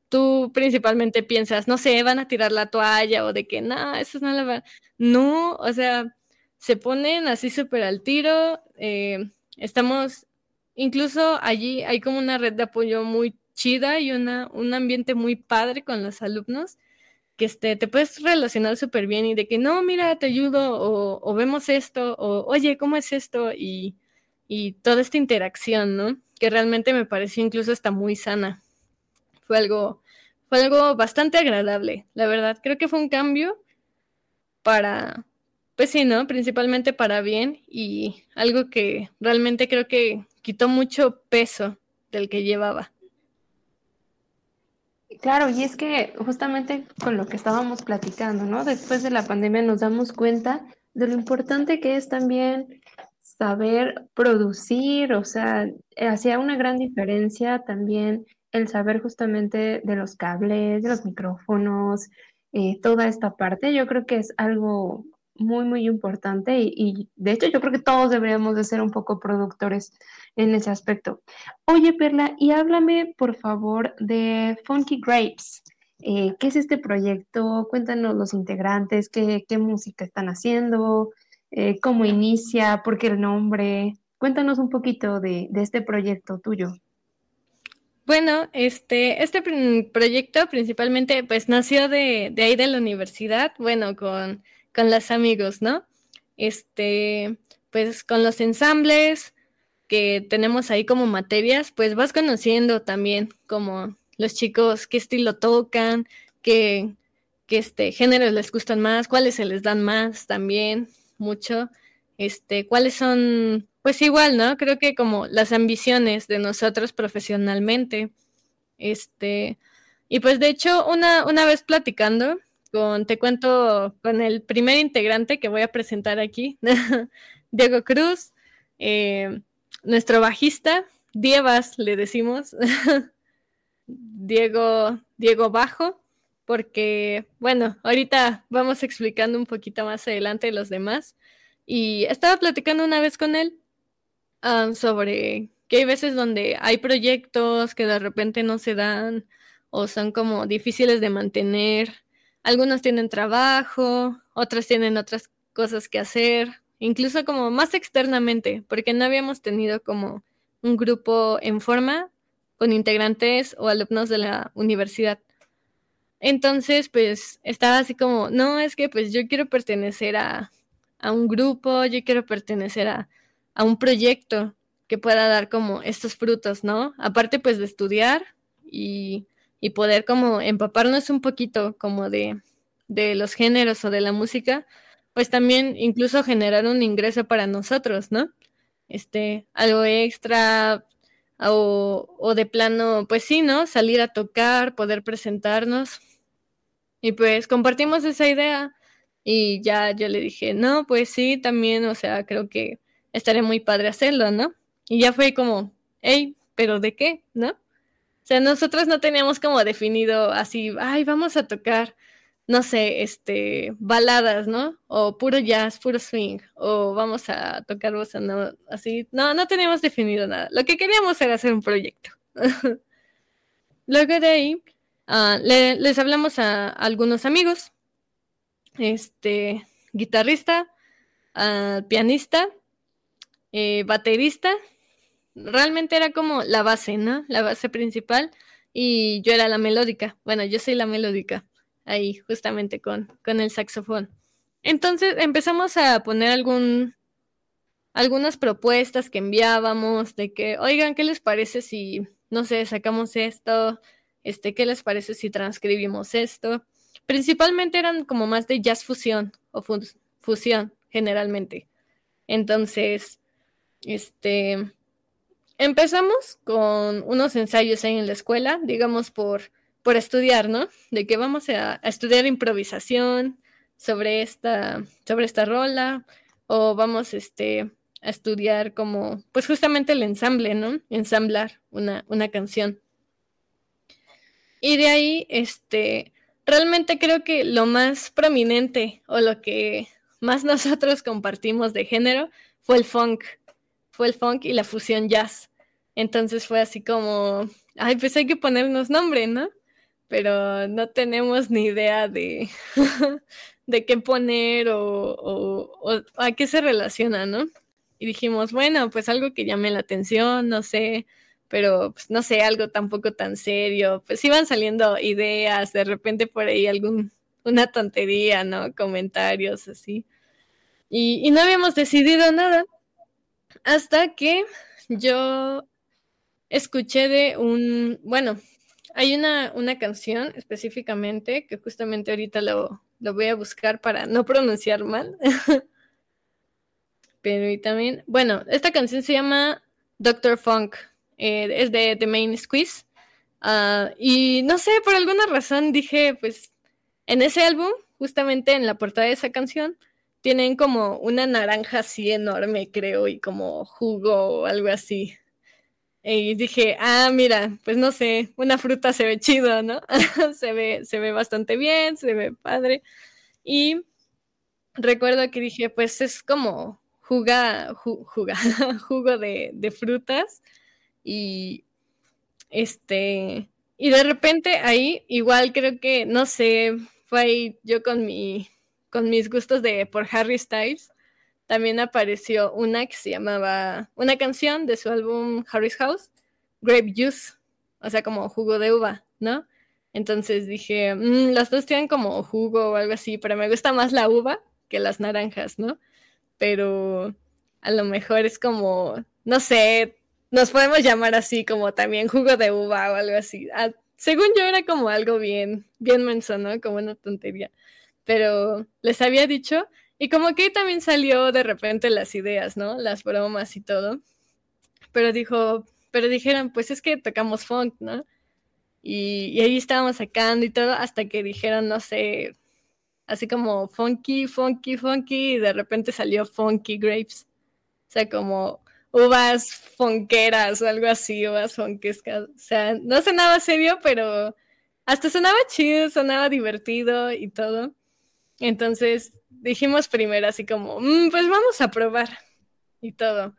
tú principalmente piensas, no sé, van a tirar la toalla o de que, no, eso no la van. No, o sea, se ponen así súper al tiro. Eh, estamos, incluso allí hay como una red de apoyo muy chida y una, un ambiente muy padre con los alumnos que este, te puedes relacionar súper bien y de que no, mira, te ayudo o, vemos esto o oye, ¿cómo es esto? Y, y, toda esta interacción, ¿no? Que realmente me pareció incluso hasta muy sana. Fue algo, fue algo bastante agradable, la verdad. Creo que fue un cambio para, pues sí, ¿no? Principalmente para bien y algo que realmente creo que quitó mucho peso del que llevaba. Claro, y es que justamente con lo que estábamos platicando, ¿no? Después de la pandemia nos damos cuenta de lo importante que es también saber producir, o sea, hacía una gran diferencia también el saber justamente de los cables, de los micrófonos, eh, toda esta parte. Yo creo que es algo muy, muy importante y, de hecho yo creo que todos deberíamos de ser un poco productores en ese aspecto. Oye, Perla, y háblame por favor de Funky Grapes. Eh, ¿Qué es este proyecto? Cuéntanos los integrantes, qué, qué música están haciendo, eh, cómo inicia, por qué el nombre. Cuéntanos un poquito de, de este proyecto tuyo. Bueno, este, este proyecto principalmente pues nació de, de ahí de la universidad, bueno, con con los amigos, ¿no? Este, pues con los ensambles que tenemos ahí como materias, pues vas conociendo también como los chicos qué estilo tocan, qué, qué este, géneros les gustan más, cuáles se les dan más también, mucho, este, cuáles son, pues igual, ¿no? Creo que como las ambiciones de nosotros profesionalmente, este, y pues de hecho una, una vez platicando, con, te cuento, con el primer integrante que voy a presentar aquí, Diego Cruz, eh, nuestro bajista, Dievas le decimos, Diego, Diego Bajo, porque, bueno, ahorita vamos explicando un poquito más adelante los demás. Y estaba platicando una vez con él ah, sobre que hay veces donde hay proyectos que de repente no se dan o son como difíciles de mantener. Algunos tienen trabajo, otros tienen otras cosas que hacer, incluso como más externamente, porque no habíamos tenido como un grupo en forma con integrantes o alumnos de la universidad. Entonces, pues estaba así como, no, es que pues yo quiero pertenecer a, a un grupo, yo quiero pertenecer a, a un proyecto que pueda dar como estos frutos, ¿no? Aparte pues de estudiar y, y poder como empaparnos un poquito como de, de los géneros o de la música, pues también incluso generar un ingreso para nosotros, ¿no? Este, algo extra o, o de plano, pues sí, ¿no? Salir a tocar, poder presentarnos. Y pues compartimos esa idea y ya yo le dije, no, pues sí, también, o sea, creo que estaría muy padre hacerlo, ¿no? Y ya fue como, hey, pero ¿de qué? ¿No? Sea, nosotros no teníamos como definido así, ay, vamos a tocar, no sé, este, baladas, ¿no? O puro jazz, puro swing, o vamos a tocar bossa, no, así, no, no teníamos definido nada. Lo que queríamos era hacer un proyecto. Luego de ahí, uh, le, les hablamos a, algunos amigos, este, guitarrista, uh, pianista, eh, baterista realmente era como la base, ¿no? La base principal y yo era la melódica. Bueno, yo soy la melódica ahí justamente con, con el saxofón. Entonces empezamos a poner algún, algunas propuestas que enviábamos de que, oigan, ¿qué les parece si, no sé, sacamos esto? Este, ¿qué les parece si transcribimos esto? Principalmente eran como más de jazz fusión o fusión generalmente. Entonces, este, empezamos con unos ensayos ahí en la escuela, digamos por, por estudiar, ¿no? De que vamos a, estudiar improvisación sobre esta, sobre esta rola, o vamos este, a estudiar como, pues justamente el ensamble, ¿no? Ensamblar una, una canción. Y de ahí, este, realmente creo que lo más prominente o lo que más nosotros compartimos de género fue el funk, fue el funk y la fusión jazz. Entonces fue así como, ay, pues hay que ponernos nombre, ¿no? Pero no tenemos ni idea de, de qué poner o, a qué se relaciona, ¿no? Y dijimos, bueno, pues algo que llame la atención, no sé, pero pues no sé, algo tampoco tan serio. Pues iban saliendo ideas, de repente por ahí algún, una tontería, ¿no? Comentarios así. Y, y no habíamos decidido nada hasta que yo escuché de un, bueno, hay una, una canción específicamente que justamente ahorita lo, lo voy a buscar para no pronunciar mal. Pero y también, bueno, esta canción se llama Doctor Funk, eh, es de The Main Squeeze. Ah, y no sé, por alguna razón dije, pues, en ese álbum, justamente en la portada de esa canción, tienen como una naranja así enorme, creo, y como jugo o algo así. Y dije, ah, mira, pues no sé, una fruta se ve chido, ¿no? se, ve, se ve bastante bien, se ve padre. Y recuerdo que dije, pues es como juga, jugo de, de, frutas. Y este, y de repente ahí, igual creo que, no sé, fue ahí yo con mi, con mis gustos de por Harry Styles también apareció una que se llamaba, una canción de su álbum Harry's House, Grape Juice, o sea, como jugo de uva, ¿no? Entonces dije, mm, las dos tienen como jugo o algo así, pero me gusta más la uva que las naranjas, ¿no? Pero a lo mejor es como, no sé, nos podemos llamar así como también jugo de uva o algo así. Ah, según yo era como algo bien, bien menso, ¿no? Como una tontería. Pero les había dicho y como que también salió de repente las ideas, ¿no? Las bromas y todo. Pero dijo, pero dijeron, pues es que tocamos funk, ¿no? Y, ahí estábamos sacando y todo hasta que dijeron, no sé, así como funky, funky, funky, y de repente salió funky grapes. O sea, como uvas fonqueras o algo así, uvas fonquescas. O sea, no sonaba serio, pero hasta sonaba chido, sonaba divertido y todo. Entonces dijimos primero así como, mm, pues vamos a probar y todo.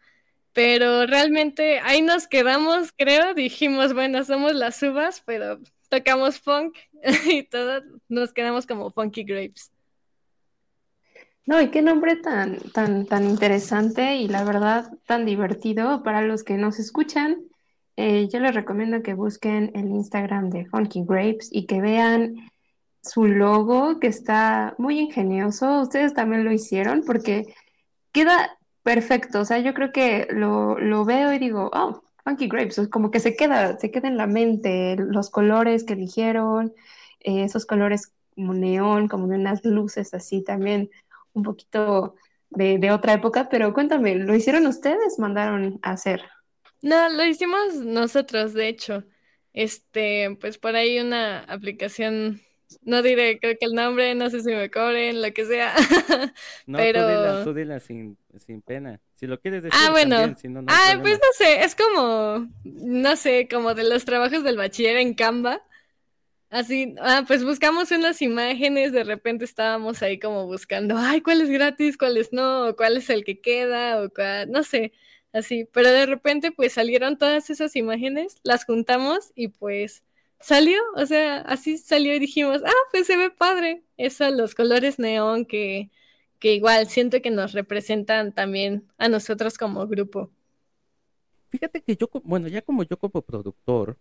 Pero realmente ahí nos quedamos, creo, dijimos, bueno, somos las uvas, pero tocamos funk y todo, nos quedamos como funky grapes. No, y qué nombre tan, tan, tan interesante y la verdad tan divertido para los que nos escuchan. Eh, yo les recomiendo que busquen el Instagram de Funky Grapes y que vean su logo, que está muy ingenioso. Ustedes también lo hicieron porque queda perfecto. O sea, yo creo que lo, lo veo y digo, oh, Funky Grapes, como que se queda, se queda en la mente los colores que eligieron, eh, esos colores como neón, como de unas luces así también, un poquito de, de, otra época, pero cuéntame, ¿lo hicieron ustedes? ¿Mandaron a hacer? No, lo hicimos nosotros, de hecho. Este, pues por ahí una aplicación no diré, creo que el nombre, no sé si me cobren, lo que sea. no, pero... tú dila, sin, sin, pena. Si lo quieres decir, ah, bueno. si no, no ah, pues no sé, es como, no sé, como de los trabajos del bachiller en Canva. Así, ah, pues buscamos unas imágenes, de repente estábamos ahí como buscando, ay, cuál es gratis, cuál es no, o cuál es el que queda, o cuál, no sé, así. Pero de repente, pues salieron todas esas imágenes, las juntamos y pues salió, o sea, así salió y dijimos, ah, pues se ve padre. Eso, los colores neón que, que igual siento que nos representan también a nosotros como grupo. Fíjate que yo, bueno, ya como yo como productor,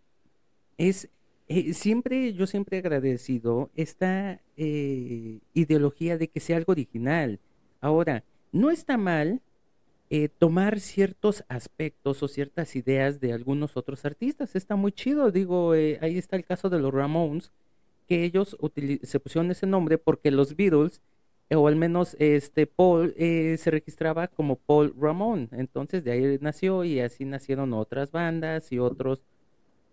es eh, siempre, yo siempre he agradecido esta eh, ideología de que sea algo original. Ahora, no está mal eh, tomar ciertos aspectos o ciertas ideas de algunos otros artistas. Está muy chido, digo, eh, ahí está el caso de los Ramones, que ellos se pusieron ese nombre porque los Beatles, eh, o al menos este Paul, se registraba como Paul Ramón. Entonces de ahí nació y así nacieron otras bandas y otros.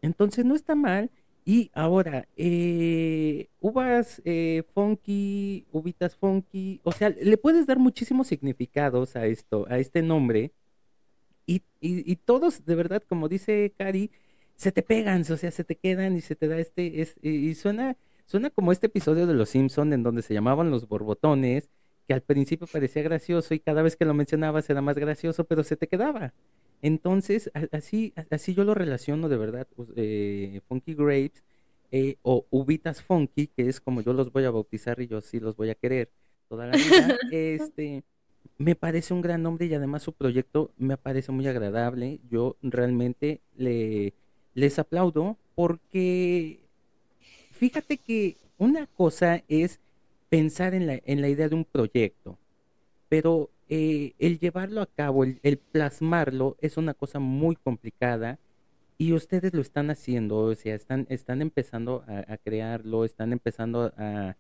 Entonces no está mal y ahora, eh, uvas eh, funky, uvitas funky, o sea, le puedes dar muchísimos significados a esto, a este nombre, y, y, todos, de verdad, como dice Cari, se te pegan, o sea, se te quedan y se te da este, es, y suena, suena como este episodio de Los Simpson en donde se llamaban los borbotones, que al principio parecía gracioso y cada vez que lo mencionabas era más gracioso, pero se te quedaba. Entonces, así, así yo lo relaciono de verdad, pues, eh, Funky Grapes eh, o Ubitas Funky, que es como yo los voy a bautizar y yo sí los voy a querer toda la vida. este, me parece un gran nombre y además su proyecto me parece muy agradable. Yo realmente le, les aplaudo porque fíjate que una cosa es pensar en la, en la idea de un proyecto, pero eh, el llevarlo a cabo, el, plasmarlo, es una cosa muy complicada y ustedes lo están haciendo, o sea, están, están empezando a, crearlo, están empezando a,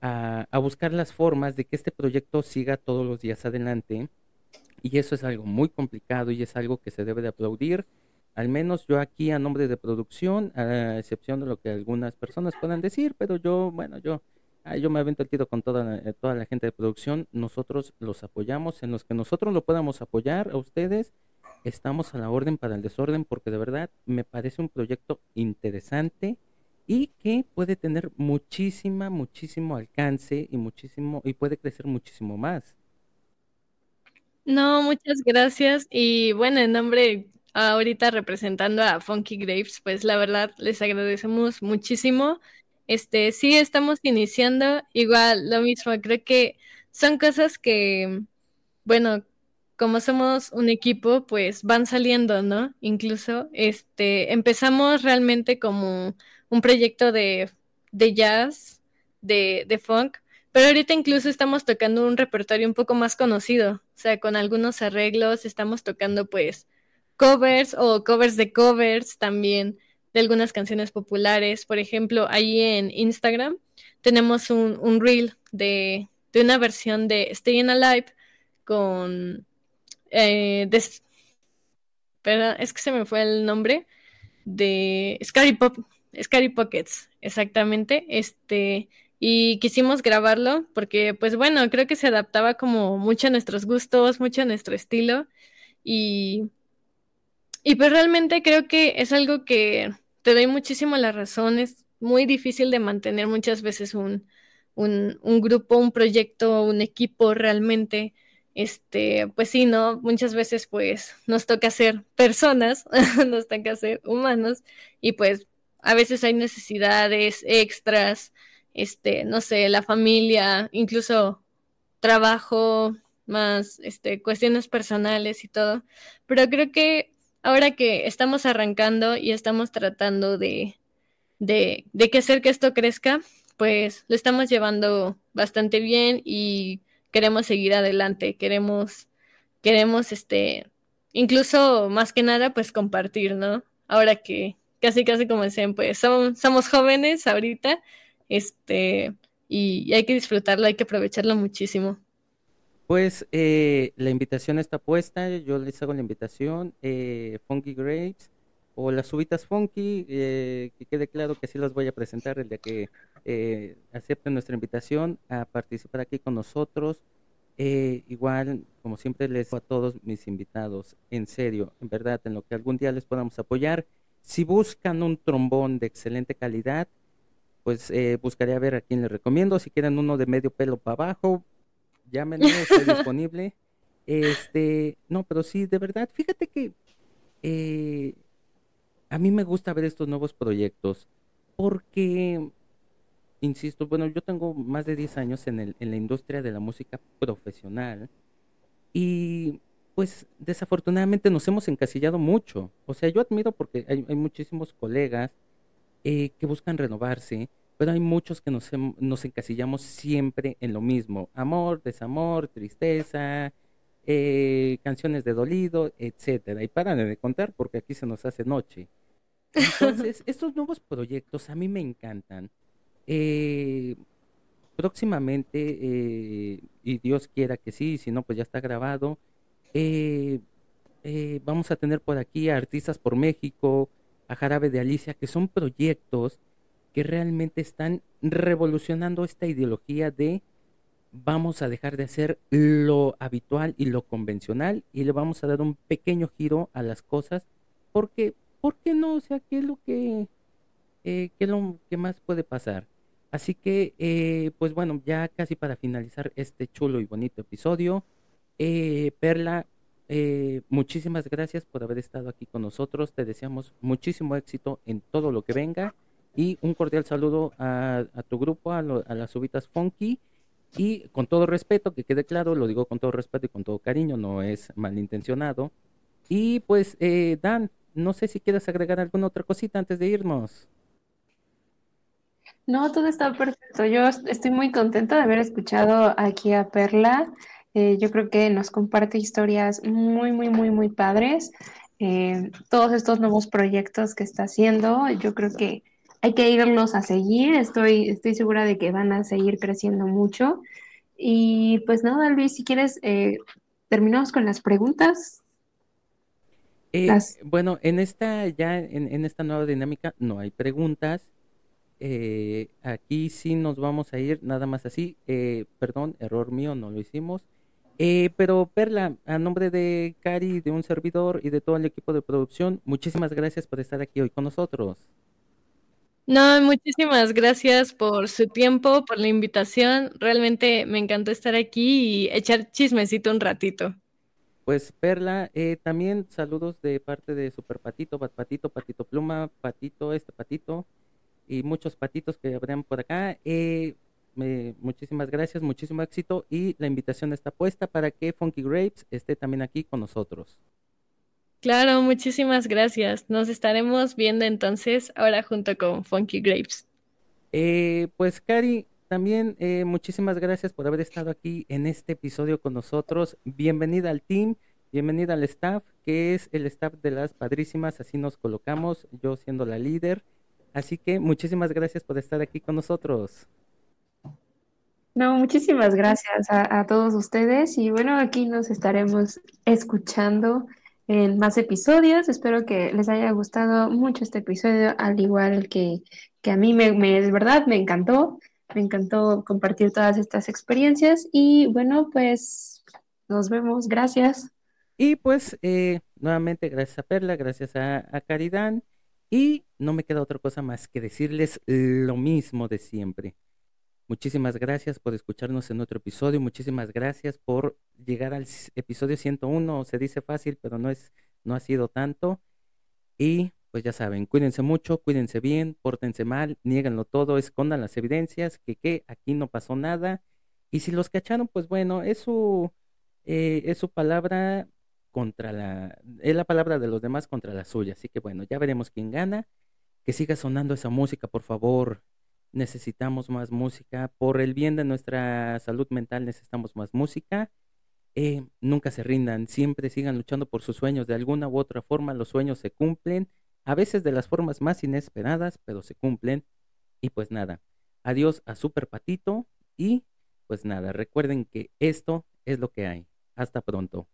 a, buscar las formas de que este proyecto siga todos los días adelante y eso es algo muy complicado y es algo que se debe de aplaudir. Al menos yo aquí a nombre de producción, a excepción de lo que algunas personas puedan decir, pero yo, bueno, yo yo me avento el tiro con toda, eh, toda la gente de producción, nosotros los apoyamos, en los que nosotros lo podamos apoyar a ustedes, estamos a la orden para el desorden, porque de verdad me parece un proyecto interesante y que puede tener muchísima, muchísimo alcance y muchísimo, y puede crecer muchísimo más. No, muchas gracias. Y bueno, en nombre ahorita representando a Funky Grapes, pues la verdad les agradecemos muchísimo este, sí, estamos iniciando igual lo mismo. Creo que son cosas que, bueno, como somos un equipo, pues van saliendo, ¿no? Incluso, este, empezamos realmente como un proyecto de, de jazz, de, de funk, pero ahorita incluso estamos tocando un repertorio un poco más conocido, o sea, con algunos arreglos, estamos tocando pues covers o covers de covers también de algunas canciones populares. Por ejemplo, ahí en Instagram tenemos un, un reel de, de, una versión de Staying Alive con... Eh, es que se me fue el nombre de Scary, Pop, Scary Pockets, exactamente. Este, y quisimos grabarlo porque pues bueno, creo que se adaptaba como mucho a nuestros gustos, mucho a nuestro estilo y, y pues realmente creo que es algo que te doy muchísimo la razón, es muy difícil de mantener muchas veces un, un, grupo, un proyecto, un equipo realmente este, pues sí, ¿no? Muchas veces pues nos toca ser personas, nos toca ser humanos y pues a veces hay necesidades extras, este, no sé, la familia, incluso trabajo, más este, cuestiones personales y todo. Pero creo que ahora que estamos arrancando y estamos tratando de, de, de que hacer que esto crezca, pues lo estamos llevando bastante bien y queremos seguir adelante, queremos, queremos, este, incluso más que nada, pues compartir, ¿no? Ahora que casi, casi como decían, pues somos, somos jóvenes ahorita, este, y, hay que disfrutarlo, hay que aprovecharlo muchísimo. Pues eh, la invitación está puesta, yo les hago la invitación, eh, Funky Grapes o las subitas Funky, eh, que quede claro que sí las voy a presentar el día que eh, acepten nuestra invitación a participar aquí con nosotros. Eh, igual, como siempre, les digo a todos mis invitados, en serio, en verdad, en lo que algún día les podamos apoyar. Si buscan un trombón de excelente calidad, pues eh, buscaré a ver a quién les recomiendo. Si quieren uno de medio pelo para abajo, llámenme, estoy disponible. Este, no, pero sí, de verdad, fíjate que eh, a mí me gusta ver estos nuevos proyectos porque insisto, bueno, yo tengo más de 10 años en, el, en la industria de la música profesional y pues desafortunadamente nos hemos encasillado mucho. O sea, yo admiro porque hay, muchísimos colegas eh, que buscan renovarse, pero hay muchos que nos, nos encasillamos siempre en lo mismo. Amor, desamor, tristeza, eh, canciones de dolido, etcétera. Y paran de contar porque aquí se nos hace noche. Entonces, estos nuevos proyectos a mí me encantan eh, próximamente, eh, y Dios quiera que sí, si no, pues ya está grabado, vamos a tener por aquí a Artistas por México, a Jarabe de Alicia, que son proyectos que realmente están revolucionando esta ideología de vamos a dejar de hacer lo habitual y lo convencional y le vamos a dar un pequeño giro a las cosas porque, ¿por qué no? O sea, ¿qué es lo que, qué es lo que más puede pasar? Así que, eh, pues bueno, ya casi para finalizar este chulo y bonito episodio, eh, Perla, eh, muchísimas gracias por haber estado aquí con nosotros. Te deseamos muchísimo éxito en todo lo que venga y un cordial saludo a, tu grupo, a, las subitas funky. Y con todo respeto, que quede claro, lo digo con todo respeto y con todo cariño, no es malintencionado. Y pues, Dan, no sé si quieres agregar alguna otra cosita antes de irnos. No, todo está perfecto. Yo estoy muy contenta de haber escuchado aquí a Perla. Eh, yo creo que nos comparte historias muy, muy, muy, muy padres. Eh, todos estos nuevos proyectos que está haciendo, yo creo que hay que irlos a seguir. Estoy, estoy segura de que van a seguir creciendo mucho. Y pues nada, Luis, si quieres, eh, terminamos con las preguntas. Bueno, en esta ya en, en esta nueva dinámica no hay preguntas eh, aquí sí nos vamos a ir nada más así. Eh, perdón, error mío, no lo hicimos. Eh, pero Perla, a nombre de Cari, de un servidor y de todo el equipo de producción, muchísimas gracias por estar aquí hoy con nosotros. No, muchísimas gracias por su tiempo, por la invitación. Realmente me encantó estar aquí y echar chismecito un ratito. Pues Perla, eh, también saludos de parte de Super Patito, Patito, Patito Pluma, Patito, este Patito, y muchos patitos que habrían por acá. Eh, muchísimas gracias, muchísimo éxito y la invitación está puesta para que Funky Grapes esté también aquí con nosotros. Claro, muchísimas gracias. Nos estaremos viendo entonces ahora junto con Funky Grapes. Eh, pues Cari, también eh, muchísimas gracias por haber estado aquí en este episodio con nosotros. Bienvenida al team, bienvenida al staff, que es el staff de las padrísimas, así nos colocamos, yo siendo la líder. Así que muchísimas gracias por estar aquí con nosotros. No, muchísimas gracias a, todos ustedes y bueno, aquí nos estaremos escuchando en más episodios. Espero que les haya gustado mucho este episodio, al igual que, que a mí me, de verdad me encantó. Me encantó compartir todas estas experiencias y bueno, pues nos vemos. Gracias. Y pues eh, nuevamente gracias a Perla, gracias a, a Caridad y no me queda otra cosa más que decirles lo mismo de siempre. Muchísimas gracias por escucharnos en otro episodio. Muchísimas gracias por llegar al episodio 101. Se dice fácil, pero no es no ha sido tanto. Y pues ya saben, cuídense mucho, cuídense bien, pórtense mal, nieganlo todo, escondan las evidencias, que que aquí no pasó nada. Y si los cacharon, pues bueno, es su eh, es su palabra contra la es la palabra de los demás contra la suya. Así que bueno, ya veremos quién gana. Que siga sonando esa música, por favor necesitamos más música, por el bien de nuestra salud mental necesitamos más música. Eh, nunca se rindan, siempre sigan luchando por sus sueños. De alguna u otra forma los sueños se cumplen, a veces de las formas más inesperadas, pero se cumplen. Y pues nada, adiós a Super Patito y pues nada, recuerden que esto es lo que hay. Hasta pronto.